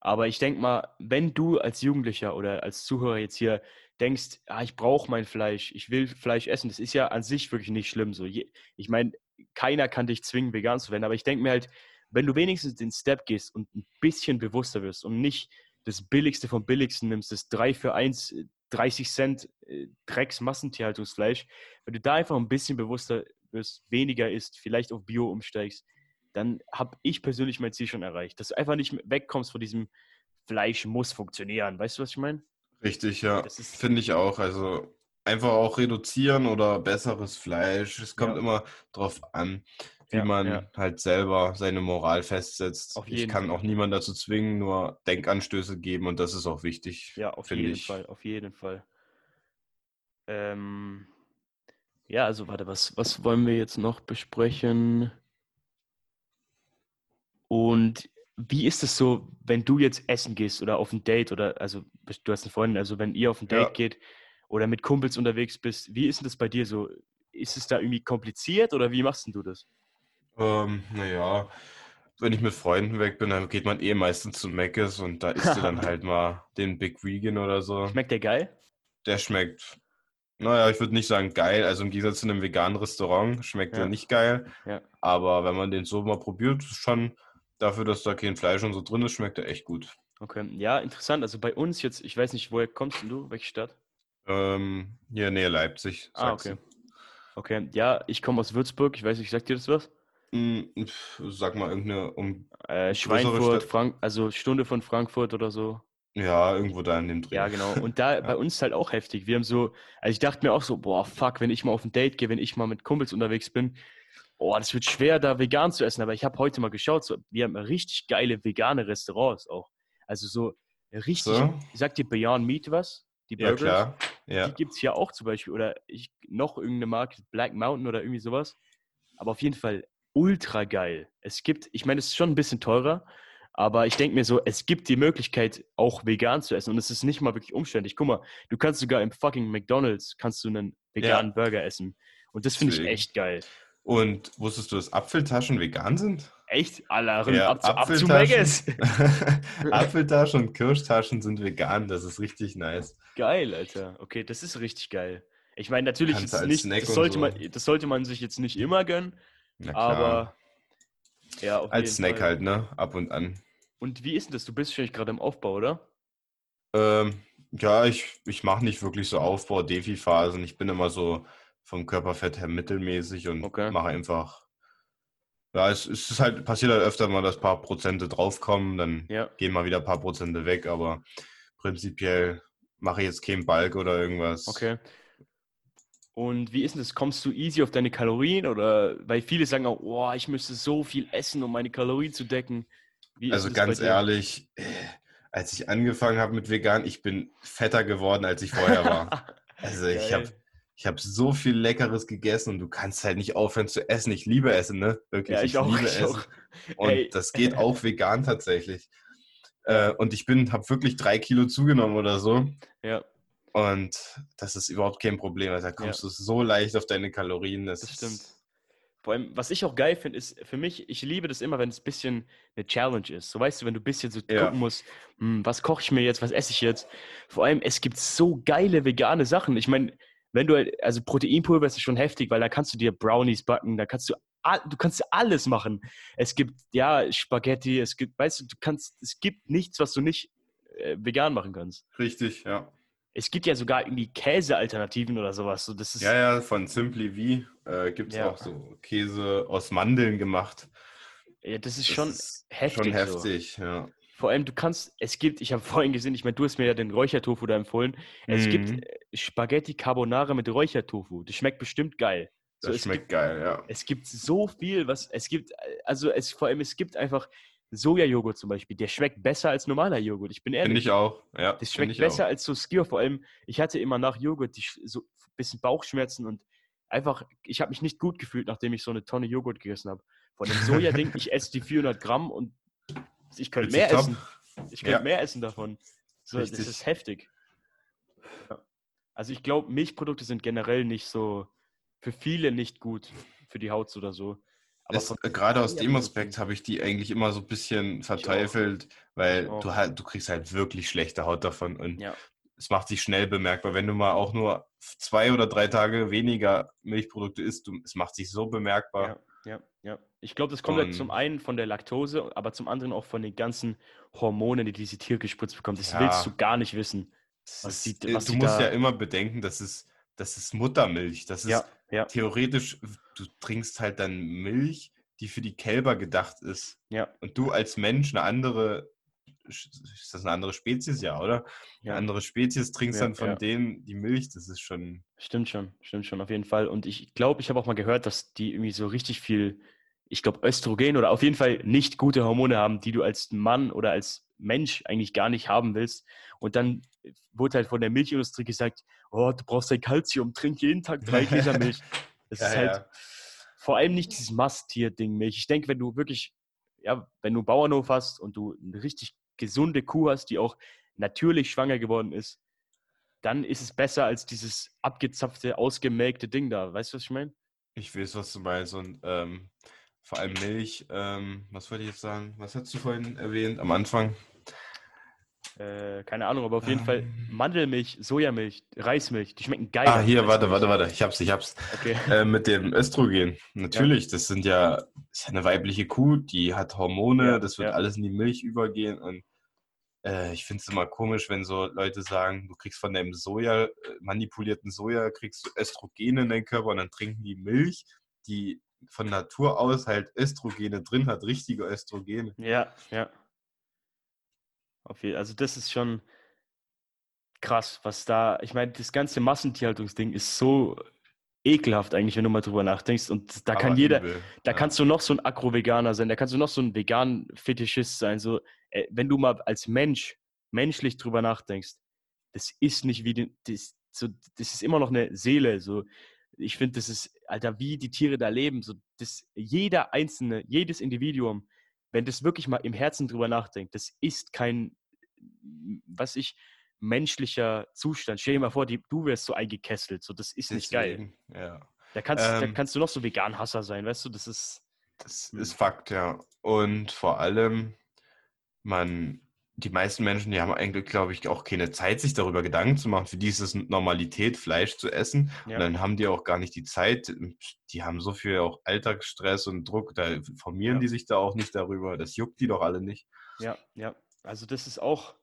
S1: Aber ich denke mal, wenn du als Jugendlicher oder als Zuhörer jetzt hier denkst, ah, ich brauche mein Fleisch, ich will Fleisch essen, das ist ja an sich wirklich nicht schlimm. So, ich meine, keiner kann dich zwingen, vegan zu werden. Aber ich denke mir halt, wenn du wenigstens den Step gehst und ein bisschen bewusster wirst und nicht das Billigste vom Billigsten nimmst, das 3 für 1, 30 Cent äh, Drecks-Massentierhaltungsfleisch, wenn du da einfach ein bisschen bewusster wirst, weniger isst, vielleicht auf Bio umsteigst, dann habe ich persönlich mein Ziel schon erreicht. Dass du einfach nicht wegkommst von diesem Fleisch muss funktionieren. Weißt du, was ich meine?
S2: Richtig, ja. Finde ich auch. Also einfach auch reduzieren oder besseres Fleisch. Es kommt ja. immer drauf an, wie ja, man ja. halt selber seine Moral festsetzt. ich kann Fall. auch niemanden dazu zwingen, nur Denkanstöße geben und das ist auch wichtig.
S1: Ja, auf jeden
S2: ich.
S1: Fall, auf jeden Fall. Ähm, ja, also warte, was, was wollen wir jetzt noch besprechen? Und wie ist es so, wenn du jetzt essen gehst oder auf ein Date oder, also du hast eine Freundin, also wenn ihr auf ein Date geht, oder mit Kumpels unterwegs bist. Wie ist denn das bei dir so? Ist es da irgendwie kompliziert oder wie machst du das?
S2: Ähm, naja, wenn ich mit Freunden weg bin, dann geht man eh meistens zu Meckes und da isst du dann *laughs* halt mal den Big Vegan oder so.
S1: Schmeckt der geil?
S2: Der schmeckt, naja, ich würde nicht sagen geil. Also im Gegensatz zu einem veganen Restaurant schmeckt ja. er nicht geil.
S1: Ja.
S2: Aber wenn man den so mal probiert, schon dafür, dass da kein Fleisch und so drin ist, schmeckt er echt gut.
S1: Okay, ja, interessant. Also bei uns jetzt, ich weiß nicht, woher kommst du? Welche Stadt?
S2: Ähm, hier Nähe Leipzig.
S1: Ah, okay. Okay, ja, ich komme aus Würzburg. Ich weiß nicht, sagt dir das was?
S2: Mm, sag mal irgendeine um.
S1: Äh, Schweinfurt, Frank also Stunde von Frankfurt oder so.
S2: Ja, irgendwo da in dem
S1: Dreh. Ja, genau. Und da *laughs* ja. bei uns ist halt auch heftig. Wir haben so, also ich dachte mir auch so, boah, fuck, wenn ich mal auf ein Date gehe, wenn ich mal mit Kumpels unterwegs bin, boah, das wird schwer, da vegan zu essen. Aber ich habe heute mal geschaut, so, wir haben richtig geile vegane Restaurants auch. Also so richtig, so. sagt dir Beyond Meat was?
S2: Die Burgers. Ja, klar.
S1: Ja. Die gibt es hier auch zum Beispiel. Oder ich, noch irgendeine Marke, Black Mountain oder irgendwie sowas. Aber auf jeden Fall ultra geil. Es gibt, ich meine, es ist schon ein bisschen teurer, aber ich denke mir so, es gibt die Möglichkeit, auch vegan zu essen. Und es ist nicht mal wirklich umständlich. Guck mal, du kannst sogar im fucking McDonalds kannst du einen veganen ja. Burger essen. Und das finde ich echt geil.
S2: Und wusstest du, dass Apfeltaschen vegan sind?
S1: Echt? Allerin ja, ab, ab zu Megas. *laughs* *laughs*
S2: Apfeltaschen und Kirschtaschen sind vegan. Das ist richtig nice.
S1: Geil, Alter. Okay, das ist richtig geil. Ich meine, natürlich ist es nicht, das sollte, so. man, das sollte man sich jetzt nicht immer gönnen. Aber ja,
S2: als Snack Fall. halt, ne? Ab und an.
S1: Und wie ist denn das? Du bist wahrscheinlich gerade im Aufbau, oder?
S2: Ähm, ja, ich, ich mache nicht wirklich so Aufbau, Defi-Phasen. Ich bin immer so vom Körperfett her mittelmäßig und okay. mache einfach. Ja, es, es ist halt, passiert halt öfter mal, dass ein paar Prozente draufkommen, dann ja. gehen mal wieder ein paar Prozente weg, aber prinzipiell mache ich jetzt keinen Balk oder irgendwas.
S1: Okay. Und wie ist denn das? Kommst du easy auf deine Kalorien oder weil viele sagen auch, oh, ich müsste so viel essen, um meine Kalorien zu decken.
S2: also ganz ehrlich, als ich angefangen habe mit vegan, ich bin fetter geworden, als ich vorher war. *laughs* also ich habe ich habe so viel Leckeres gegessen und du kannst halt nicht aufhören zu essen. Ich liebe Essen, ne? Wirklich, ja, ich, ich auch, liebe ich Essen. Auch. Und hey. das geht auch vegan tatsächlich. Äh, und ich bin, habe wirklich drei Kilo zugenommen oder so.
S1: Ja.
S2: Und das ist überhaupt kein Problem. Also da kommst ja. du so leicht auf deine Kalorien.
S1: Das, das stimmt. Vor allem, was ich auch geil finde, ist für mich, ich liebe das immer, wenn es ein bisschen eine Challenge ist. So weißt du, wenn du ein bisschen so ja. gucken musst, hm, was koche ich mir jetzt, was esse ich jetzt. Vor allem, es gibt so geile vegane Sachen. Ich meine, wenn du, halt, also Proteinpulver ist schon heftig, weil da kannst du dir Brownies backen, da kannst du, du kannst alles machen. Es gibt, ja, Spaghetti, es gibt, weißt du, du kannst, es gibt nichts, was du nicht äh, vegan machen kannst.
S2: Richtig, ja.
S1: Es gibt ja sogar irgendwie Käsealternativen oder sowas. So, das ist,
S2: ja, ja, von Simply V äh, gibt es ja. auch so Käse aus Mandeln gemacht.
S1: Ja, das ist das schon ist heftig.
S2: Schon heftig, so. ja.
S1: Vor allem, du kannst, es gibt, ich habe *laughs* vorhin gesehen, ich meine, du hast mir ja den Räuchertofu da empfohlen. Es mhm. gibt äh, Spaghetti Carbonara mit Räuchertofu. Das schmeckt bestimmt geil.
S2: So, das schmeckt gibt, geil, ja.
S1: Es gibt so viel, was es gibt, also es vor allem, es gibt einfach Sojajoghurt zum Beispiel, der schmeckt besser als normaler Joghurt. Ich bin ehrlich.
S2: Finde ich auch, ja.
S1: Das schmeckt besser auch. als so Skier. Vor allem, ich hatte immer nach Joghurt die, so ein bisschen Bauchschmerzen und einfach, ich habe mich nicht gut gefühlt, nachdem ich so eine Tonne Joghurt gegessen habe. Von dem Soja-Ding, *laughs* ich esse die 400 Gramm und ich könnte mehr essen. Ich könnte ja. mehr essen davon. So, das ist heftig. Ja. Also ich glaube, Milchprodukte sind generell nicht so, für viele nicht gut für die Haut oder so.
S2: Es, äh, gerade aus dem Aspekt habe ich die eigentlich immer so ein bisschen verteufelt, weil du halt, du kriegst halt wirklich schlechte Haut davon und ja. es macht sich schnell bemerkbar. Wenn du mal auch nur zwei oder drei Tage weniger Milchprodukte isst, du, es macht sich so bemerkbar.
S1: Ja, ja, ja. Ich glaube, das kommt halt zum einen von der Laktose, aber zum anderen auch von den ganzen Hormonen, die diese Tiere gespritzt bekommen. Das ja. willst du gar nicht wissen.
S2: Was die, äh, was du musst ja immer bedenken, dass es das ist Muttermilch. Das ist ja, ja. theoretisch, du trinkst halt dann Milch, die für die Kälber gedacht ist.
S1: Ja.
S2: Und du als Mensch eine andere, ist das eine andere Spezies, ja, oder? Eine andere Spezies trinkst dann von denen die Milch, das ist schon.
S1: Stimmt schon, stimmt schon, auf jeden Fall. Und ich glaube, ich habe auch mal gehört, dass die irgendwie so richtig viel, ich glaube, Östrogen oder auf jeden Fall nicht gute Hormone haben, die du als Mann oder als Mensch eigentlich gar nicht haben willst. Und dann wurde halt von der Milchindustrie gesagt, oh, du brauchst dein Kalzium, trink jeden Tag drei *laughs* Gläser Milch. Das ja, ist halt ja. vor allem nicht dieses Masttier-Ding Milch. Ich denke, wenn du wirklich, ja, wenn du einen Bauernhof hast und du eine richtig gesunde Kuh hast, die auch natürlich schwanger geworden ist, dann ist es besser als dieses abgezapfte, ausgemelkte Ding da. Weißt du, was ich meine?
S2: Ich weiß, was du meinst. Und ähm, vor allem Milch, ähm, was wollte ich jetzt sagen? Was hast du vorhin erwähnt am Anfang?
S1: Äh, keine Ahnung, aber auf jeden Fall ähm. Mandelmilch, Sojamilch, Reismilch, die schmecken geil.
S2: Ah, hier, warte, warte, warte, ich hab's, ich hab's. Okay. Äh, mit dem Östrogen. Natürlich, ja. das sind ja, das ist eine weibliche Kuh, die hat Hormone, ja, das wird ja. alles in die Milch übergehen und äh, ich finde es immer komisch, wenn so Leute sagen, du kriegst von deinem Soja, äh, manipulierten Soja, kriegst du Östrogene in deinen Körper und dann trinken die Milch, die von Natur aus halt Östrogene drin hat, richtige Östrogene.
S1: Ja, ja. Also das ist schon krass, was da, ich meine, das ganze Massentierhaltungsding ist so ekelhaft eigentlich, wenn du mal drüber nachdenkst. Und da Aber kann jeder, übel. da ja. kannst du noch so ein Agro-Veganer sein, da kannst du noch so ein vegan-Fetischist sein. So, äh, wenn du mal als Mensch menschlich drüber nachdenkst, das ist nicht wie, das, so, das ist immer noch eine Seele. So, ich finde, das ist, Alter, wie die Tiere da leben. So, das, jeder einzelne, jedes Individuum wenn das wirklich mal im Herzen drüber nachdenkt, das ist kein, was ich, menschlicher Zustand. Stell dir mal vor, die, du wärst so eingekesselt, so das ist nicht Deswegen,
S2: geil. Ja.
S1: Da kannst, ähm, da kannst du noch so Vegan-Hasser sein, weißt du, das ist.
S2: Das hm. ist Fakt, ja. Und vor allem, man die meisten Menschen, die haben eigentlich, glaube ich, auch keine Zeit, sich darüber Gedanken zu machen. Für die ist es Normalität, Fleisch zu essen. Ja. Und dann haben die auch gar nicht die Zeit. Die haben so viel auch Alltagsstress und Druck. Da informieren ja. die sich da auch nicht darüber. Das juckt die doch alle nicht.
S1: Ja, ja. Also das ist auch,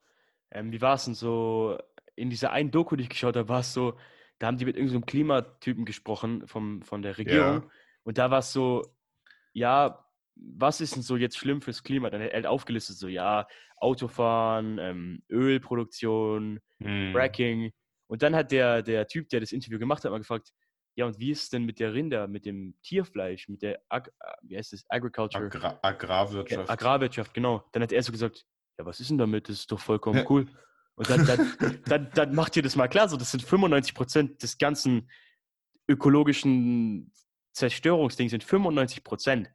S1: ähm, wie war es denn so, in dieser einen Doku, die ich geschaut habe, war es so, da haben die mit irgendeinem so Klimatypen gesprochen vom, von der Regierung. Ja. Und da war es so, ja, was ist denn so jetzt schlimm fürs Klima? Dann hat er aufgelistet, so ja, Autofahren, ähm, Ölproduktion, hm. Fracking. Und dann hat der, der Typ, der das Interview gemacht hat, mal gefragt, ja, und wie ist es denn mit der Rinder, mit dem Tierfleisch, mit der, Ag äh, wie heißt das, Agriculture?
S2: Agra Agrarwirtschaft.
S1: Ja, Agrarwirtschaft, genau. Dann hat er so gesagt, ja, was ist denn damit? Das ist doch vollkommen cool. Und dann, dann, *laughs* dann, dann macht ihr das mal klar, so das sind 95 Prozent des ganzen ökologischen Zerstörungsdings, sind 95 Prozent.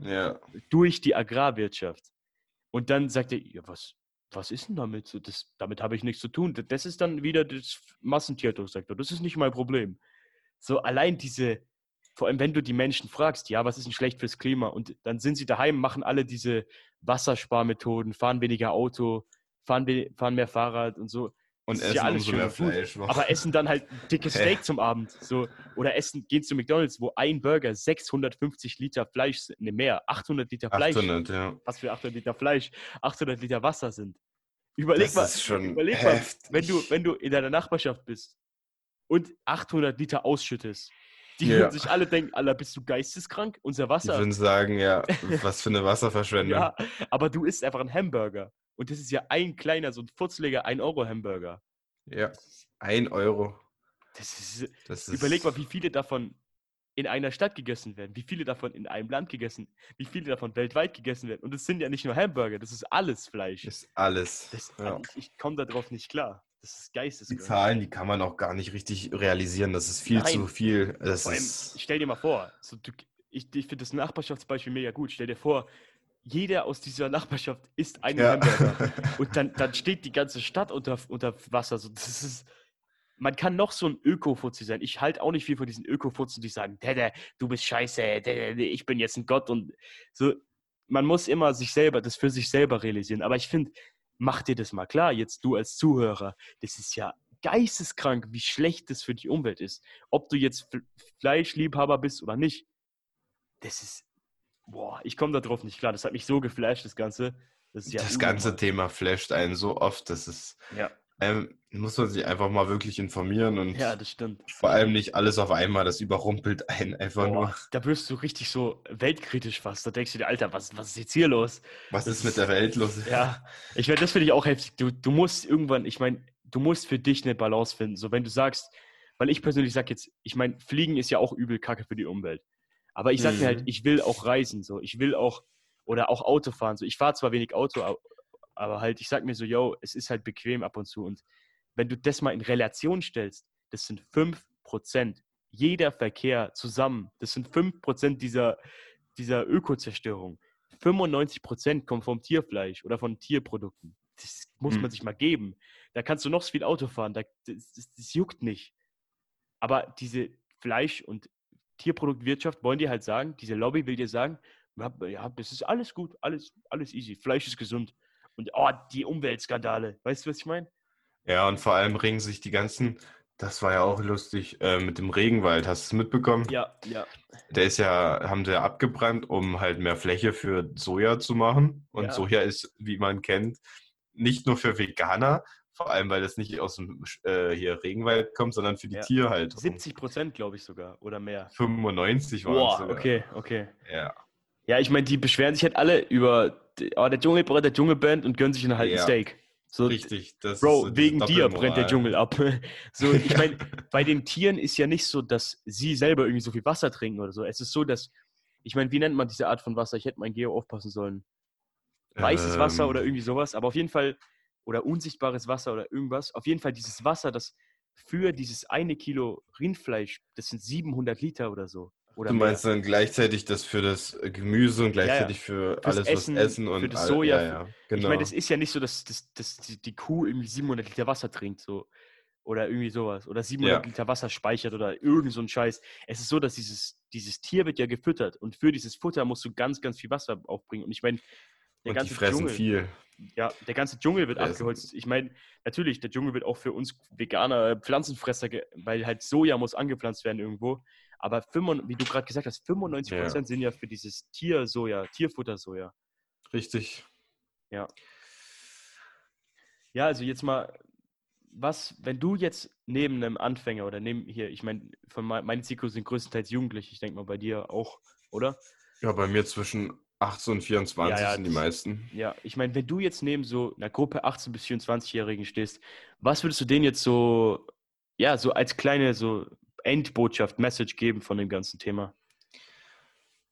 S2: Ja.
S1: Durch die Agrarwirtschaft. Und dann sagt er, ja, was, was ist denn damit? Das, damit habe ich nichts zu tun. Das ist dann wieder das Massentierhaltungssektor. Das ist nicht mein Problem. So allein diese, vor allem, wenn du die Menschen fragst, ja, was ist denn schlecht fürs Klima? Und dann sind sie daheim, machen alle diese Wassersparmethoden, fahren weniger Auto, fahren, fahren mehr Fahrrad und so.
S2: Und essen ja alles mehr Fleisch.
S1: Aber essen dann halt dickes *laughs* Steak zum Abend. So. Oder essen, gehen zu McDonalds, wo ein Burger 650 Liter Fleisch, ne mehr, 800 Liter Fleisch.
S2: 800, ja.
S1: Was für 800 Liter Fleisch? 800 Liter Wasser sind. Überleg
S2: das
S1: mal,
S2: ist schon
S1: überleg mal wenn, du, wenn du in deiner Nachbarschaft bist und 800 Liter ausschüttest. Die ja. würden sich alle denken, Alter, bist du geisteskrank? Unser Wasser.
S2: Die würden sagen, ja, *laughs* was für eine Wasserverschwendung. ja,
S1: aber du isst einfach einen Hamburger. Und das ist ja ein kleiner, so ein furzeliger 1-Euro-Hamburger.
S2: Ja, 1 Euro.
S1: Das ist, das ist, überleg mal, wie viele davon in einer Stadt gegessen werden, wie viele davon in einem Land gegessen, wie viele davon weltweit gegessen werden. Und es sind ja nicht nur Hamburger, das ist alles Fleisch.
S2: Das ist alles.
S1: Das, ja. Ich, ich komme darauf nicht klar. Das ist geisteskrank.
S2: Die Zahlen, die kann man auch gar nicht richtig realisieren. Das ist viel Nein. zu viel. Das
S1: Vor allem, ist... stell dir mal vor, so, du, ich, ich finde das Nachbarschaftsbeispiel mega gut. Stell dir vor, jeder aus dieser Nachbarschaft isst einen ja. Hamburger. *laughs* Und dann, dann steht die ganze Stadt unter, unter Wasser. So, das ist, man kann noch so ein Öko-Fuzzi sein. Ich halte auch nicht viel von diesen Öko-Futzen, die sagen, Dede, du bist scheiße, Dede, ich bin jetzt ein Gott und so. Man muss immer sich selber, das für sich selber realisieren. Aber ich finde, mach dir das mal klar, jetzt du als Zuhörer, das ist ja geisteskrank, wie schlecht das für die Umwelt ist. Ob du jetzt Fleischliebhaber bist oder nicht, das ist, boah, ich komme darauf nicht klar. Das hat mich so geflasht, das Ganze.
S2: Das, ja das ganze Thema flasht einen so oft, das ist.
S1: Ja
S2: ähm, muss man sich einfach mal wirklich informieren und
S1: ja, das stimmt.
S2: vor allem nicht alles auf einmal, das überrumpelt einen einfach Boah, nur.
S1: Da wirst du richtig so weltkritisch fast. Da denkst du dir, Alter, was, was ist jetzt hier los?
S2: Was das, ist mit der Welt los?
S1: Ja, ich meine, das finde ich auch heftig. Du, du musst irgendwann, ich meine, du musst für dich eine Balance finden. So, wenn du sagst, weil ich persönlich sage jetzt, ich meine, Fliegen ist ja auch übel kacke für die Umwelt. Aber ich sage mhm. mir halt, mhm. ich will auch reisen, so. Ich will auch, oder auch Auto fahren. So, ich fahre zwar wenig Auto, aber halt, ich sag mir so, yo, es ist halt bequem ab und zu. Und wenn du das mal in Relation stellst, das sind 5%. Jeder Verkehr zusammen, das sind 5% dieser, dieser Ökozerstörung. 95% kommen vom Tierfleisch oder von Tierprodukten. Das muss man hm. sich mal geben. Da kannst du noch so viel Auto fahren, da, das, das, das juckt nicht. Aber diese Fleisch- und Tierproduktwirtschaft wollen dir halt sagen, diese Lobby will dir sagen, ja, das ist alles gut, alles, alles easy. Fleisch ist gesund. Und oh, die Umweltskandale. Weißt du, was ich meine?
S2: Ja, und vor allem regen sich die ganzen, das war ja auch lustig, äh, mit dem Regenwald. Hast du es mitbekommen?
S1: Ja, ja.
S2: Der ist ja, haben sie ja abgebrannt, um halt mehr Fläche für Soja zu machen. Und ja. Soja ist, wie man kennt, nicht nur für Veganer, vor allem, weil das nicht aus dem äh, hier Regenwald kommt, sondern für die ja. Tierhaltung.
S1: 70 Prozent, glaube ich sogar, oder mehr.
S2: 95
S1: waren es sogar. okay, okay.
S2: Ja.
S1: Ja, ich meine, die beschweren sich halt alle über, oh, der Dschungel brennt, der Dschungel brennt und gönnen sich dann halt ja. ein Steak.
S2: So, Richtig.
S1: Das Bro, so wegen dir brennt der Dschungel ab. *laughs* So, ich meine, *laughs* bei den Tieren ist ja nicht so, dass sie selber irgendwie so viel Wasser trinken oder so. Es ist so, dass, ich meine, wie nennt man diese Art von Wasser? Ich hätte mein Geo aufpassen sollen. Weißes ähm, Wasser oder irgendwie sowas, aber auf jeden Fall, oder unsichtbares Wasser oder irgendwas. Auf jeden Fall dieses Wasser, das für dieses eine Kilo Rindfleisch, das sind 700 Liter oder so. Oder
S2: du meinst mehr. dann gleichzeitig das für das Gemüse und gleichzeitig ja, ja. für alles, Essen, was Essen und
S1: für das Soja. Ja, genau. Ich meine, das ist ja nicht so, dass, dass, dass die Kuh irgendwie 700 Liter Wasser trinkt, so. Oder irgendwie sowas. Oder 700 Liter Wasser speichert oder irgend so ein Scheiß. Es ist so, dass dieses, dieses Tier wird ja gefüttert und für dieses Futter musst du ganz, ganz viel Wasser aufbringen. Und ich meine,
S2: der und ganze die fressen
S1: Dschungel,
S2: viel.
S1: Ja, der ganze Dschungel wird abgeholzt. Ich meine, natürlich, der Dschungel wird auch für uns Veganer, Pflanzenfresser, weil halt Soja muss angepflanzt werden irgendwo. Aber 5, wie du gerade gesagt hast, 95 Prozent ja. sind ja für dieses Tiersoja, Tierfuttersoja.
S2: Richtig.
S1: Ja. Ja, also jetzt mal, was, wenn du jetzt neben einem Anfänger oder neben hier, ich meine, von meine Zielgruppe sind größtenteils Jugendliche, ich denke mal bei dir auch, oder?
S2: Ja, bei mir zwischen 18 und 24 ja, ja, sind die meisten.
S1: Ja, ich meine, wenn du jetzt neben so einer Gruppe 18 bis 24-Jährigen stehst, was würdest du denen jetzt so, ja, so als kleine so Endbotschaft, Message geben von dem ganzen Thema?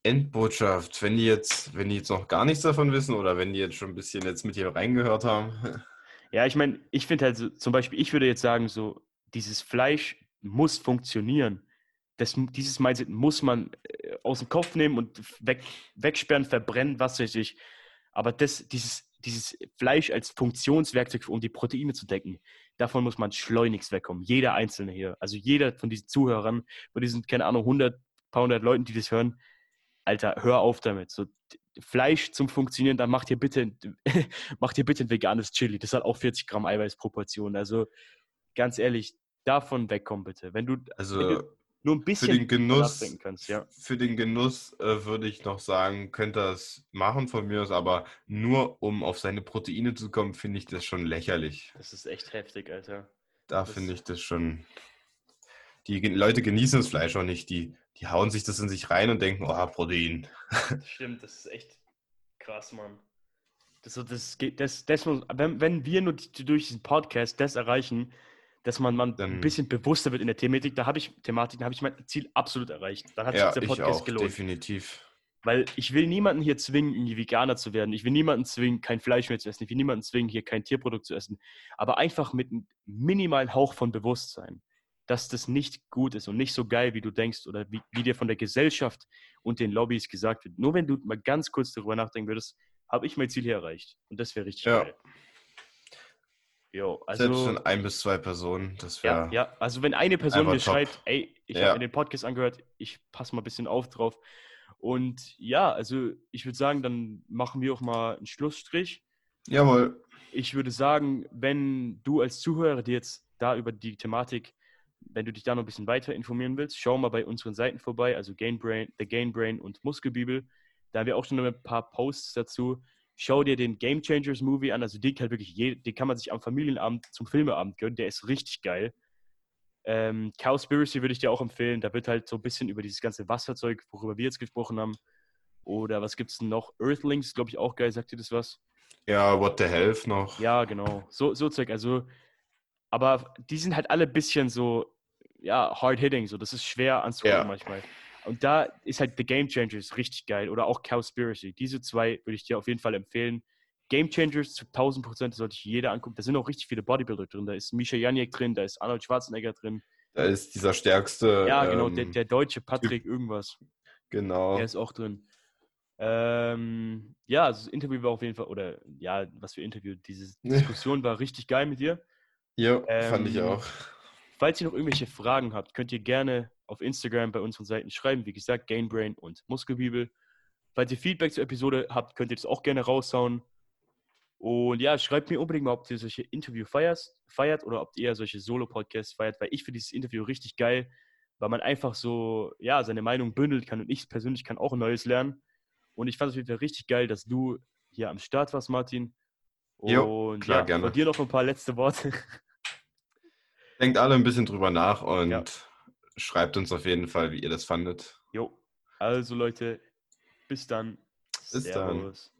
S2: Endbotschaft, wenn die jetzt, wenn die jetzt noch gar nichts davon wissen oder wenn die jetzt schon ein bisschen jetzt mit hier reingehört haben.
S1: Ja, ich meine, ich finde halt so, zum Beispiel, ich würde jetzt sagen, so, dieses Fleisch muss funktionieren. Das, dieses Mindset muss man äh, aus dem Kopf nehmen und weg, wegsperren, verbrennen, was weiß ich. Aber das, dieses, dieses Fleisch als Funktionswerkzeug, um die Proteine zu decken, davon muss man schleunigst wegkommen. Jeder Einzelne hier, also jeder von diesen Zuhörern, von diesen, keine Ahnung, 100 paar hundert Leuten, die das hören, Alter, hör auf damit. So, Fleisch zum Funktionieren, dann macht ihr bitte, *laughs* macht ihr bitte ein veganes Chili. Das hat auch 40 Gramm Eiweißproportionen. Also ganz ehrlich, davon wegkommen bitte. Wenn du,
S2: also,
S1: wenn du nur ein bisschen
S2: für den Genuss, kannst, ja. Für den Genuss äh, würde ich noch sagen, könnte das machen von mir aus, aber nur um auf seine Proteine zu kommen, finde ich das schon lächerlich.
S1: Das ist echt heftig, Alter.
S2: Da finde ich das schon. Die Leute genießen das Fleisch auch nicht. Die, die hauen sich das in sich rein und denken, oh, Protein.
S1: Das stimmt, das ist echt krass, Mann. Das, das, das, das, wenn, wenn wir nur durch diesen Podcast das erreichen, dass man, man dann, ein bisschen bewusster wird in der Thematik. Da habe ich Thematik, da habe ich mein Ziel absolut erreicht. Dann hat
S2: ja, sich der Podcast auch, gelohnt. Definitiv.
S1: Weil ich will niemanden hier zwingen, irgendwie Veganer zu werden. Ich will niemanden zwingen, kein Fleisch mehr zu essen. Ich will niemanden zwingen, hier kein Tierprodukt zu essen. Aber einfach mit einem minimalen Hauch von Bewusstsein, dass das nicht gut ist und nicht so geil, wie du denkst oder wie, wie dir von der Gesellschaft und den Lobbys gesagt wird. Nur wenn du mal ganz kurz darüber nachdenken würdest, habe ich mein Ziel hier erreicht. Und das wäre richtig ja. geil.
S2: Jo, also, Selbst von ein bis zwei Personen, das wäre.
S1: Ja, ja, also wenn eine Person mir schreibt, ey, ich ja. habe mir den Podcast angehört, ich passe mal ein bisschen auf drauf. Und ja, also ich würde sagen, dann machen wir auch mal einen Schlussstrich.
S2: Jawohl.
S1: Ich würde sagen, wenn du als Zuhörer dir jetzt da über die Thematik, wenn du dich da noch ein bisschen weiter informieren willst, schau mal bei unseren Seiten vorbei, also Gainbrain, The Gain Brain und Muskelbibel. Da haben wir auch schon ein paar Posts dazu schau dir den Game Changers Movie an. Also den kann, wirklich je, den kann man sich am Familienabend zum Filmeabend gönnen. Der ist richtig geil. Ähm, Cowspiracy würde ich dir auch empfehlen. Da wird halt so ein bisschen über dieses ganze Wasserzeug, worüber wir jetzt gesprochen haben. Oder was gibt es denn noch? Earthlings, glaube ich, auch geil. Sagt dir das was?
S2: Ja, What the Health noch.
S1: Ja, genau. So, so Zeug. Also, aber die sind halt alle ein bisschen so, ja, hard hitting. So, das ist schwer anzuhören ja. manchmal. Und da ist halt The Game Changers richtig geil oder auch Cowspiracy. Diese zwei würde ich dir auf jeden Fall empfehlen. Game Changers zu 1000 Prozent sollte ich jeder angucken. Da sind auch richtig viele Bodybuilder drin. Da ist Misha Janiek drin, da ist Arnold Schwarzenegger drin.
S2: Da ist dieser stärkste.
S1: Ja, genau, ähm, der, der, deutsche Patrick irgendwas.
S2: Genau.
S1: Der ist auch drin. Ähm, ja, also das Interview war auf jeden Fall, oder ja, was für Interview, diese *laughs* Diskussion war richtig geil mit dir.
S2: Ja, ähm, fand ich ähm, auch.
S1: Falls ihr noch irgendwelche Fragen habt, könnt ihr gerne auf Instagram bei unseren Seiten schreiben. Wie gesagt, Gainbrain und Muskelbibel. Falls ihr Feedback zur Episode habt, könnt ihr das auch gerne raushauen. Und ja, schreibt mir unbedingt mal, ob ihr solche Interview feiert, feiert oder ob ihr solche Solo-Podcasts feiert, weil ich finde dieses Interview richtig geil, weil man einfach so, ja, seine Meinung bündeln kann und ich persönlich kann auch ein Neues lernen. Und ich fand es auf jeden Fall richtig geil, dass du hier am Start warst, Martin. Und
S2: jo, klar,
S1: ja,
S2: gerne.
S1: von dir noch ein paar letzte Worte. *laughs*
S2: Denkt alle ein bisschen drüber nach und ja. schreibt uns auf jeden Fall, wie ihr das fandet.
S1: Jo, also Leute, bis dann.
S2: Bis Servus. dann.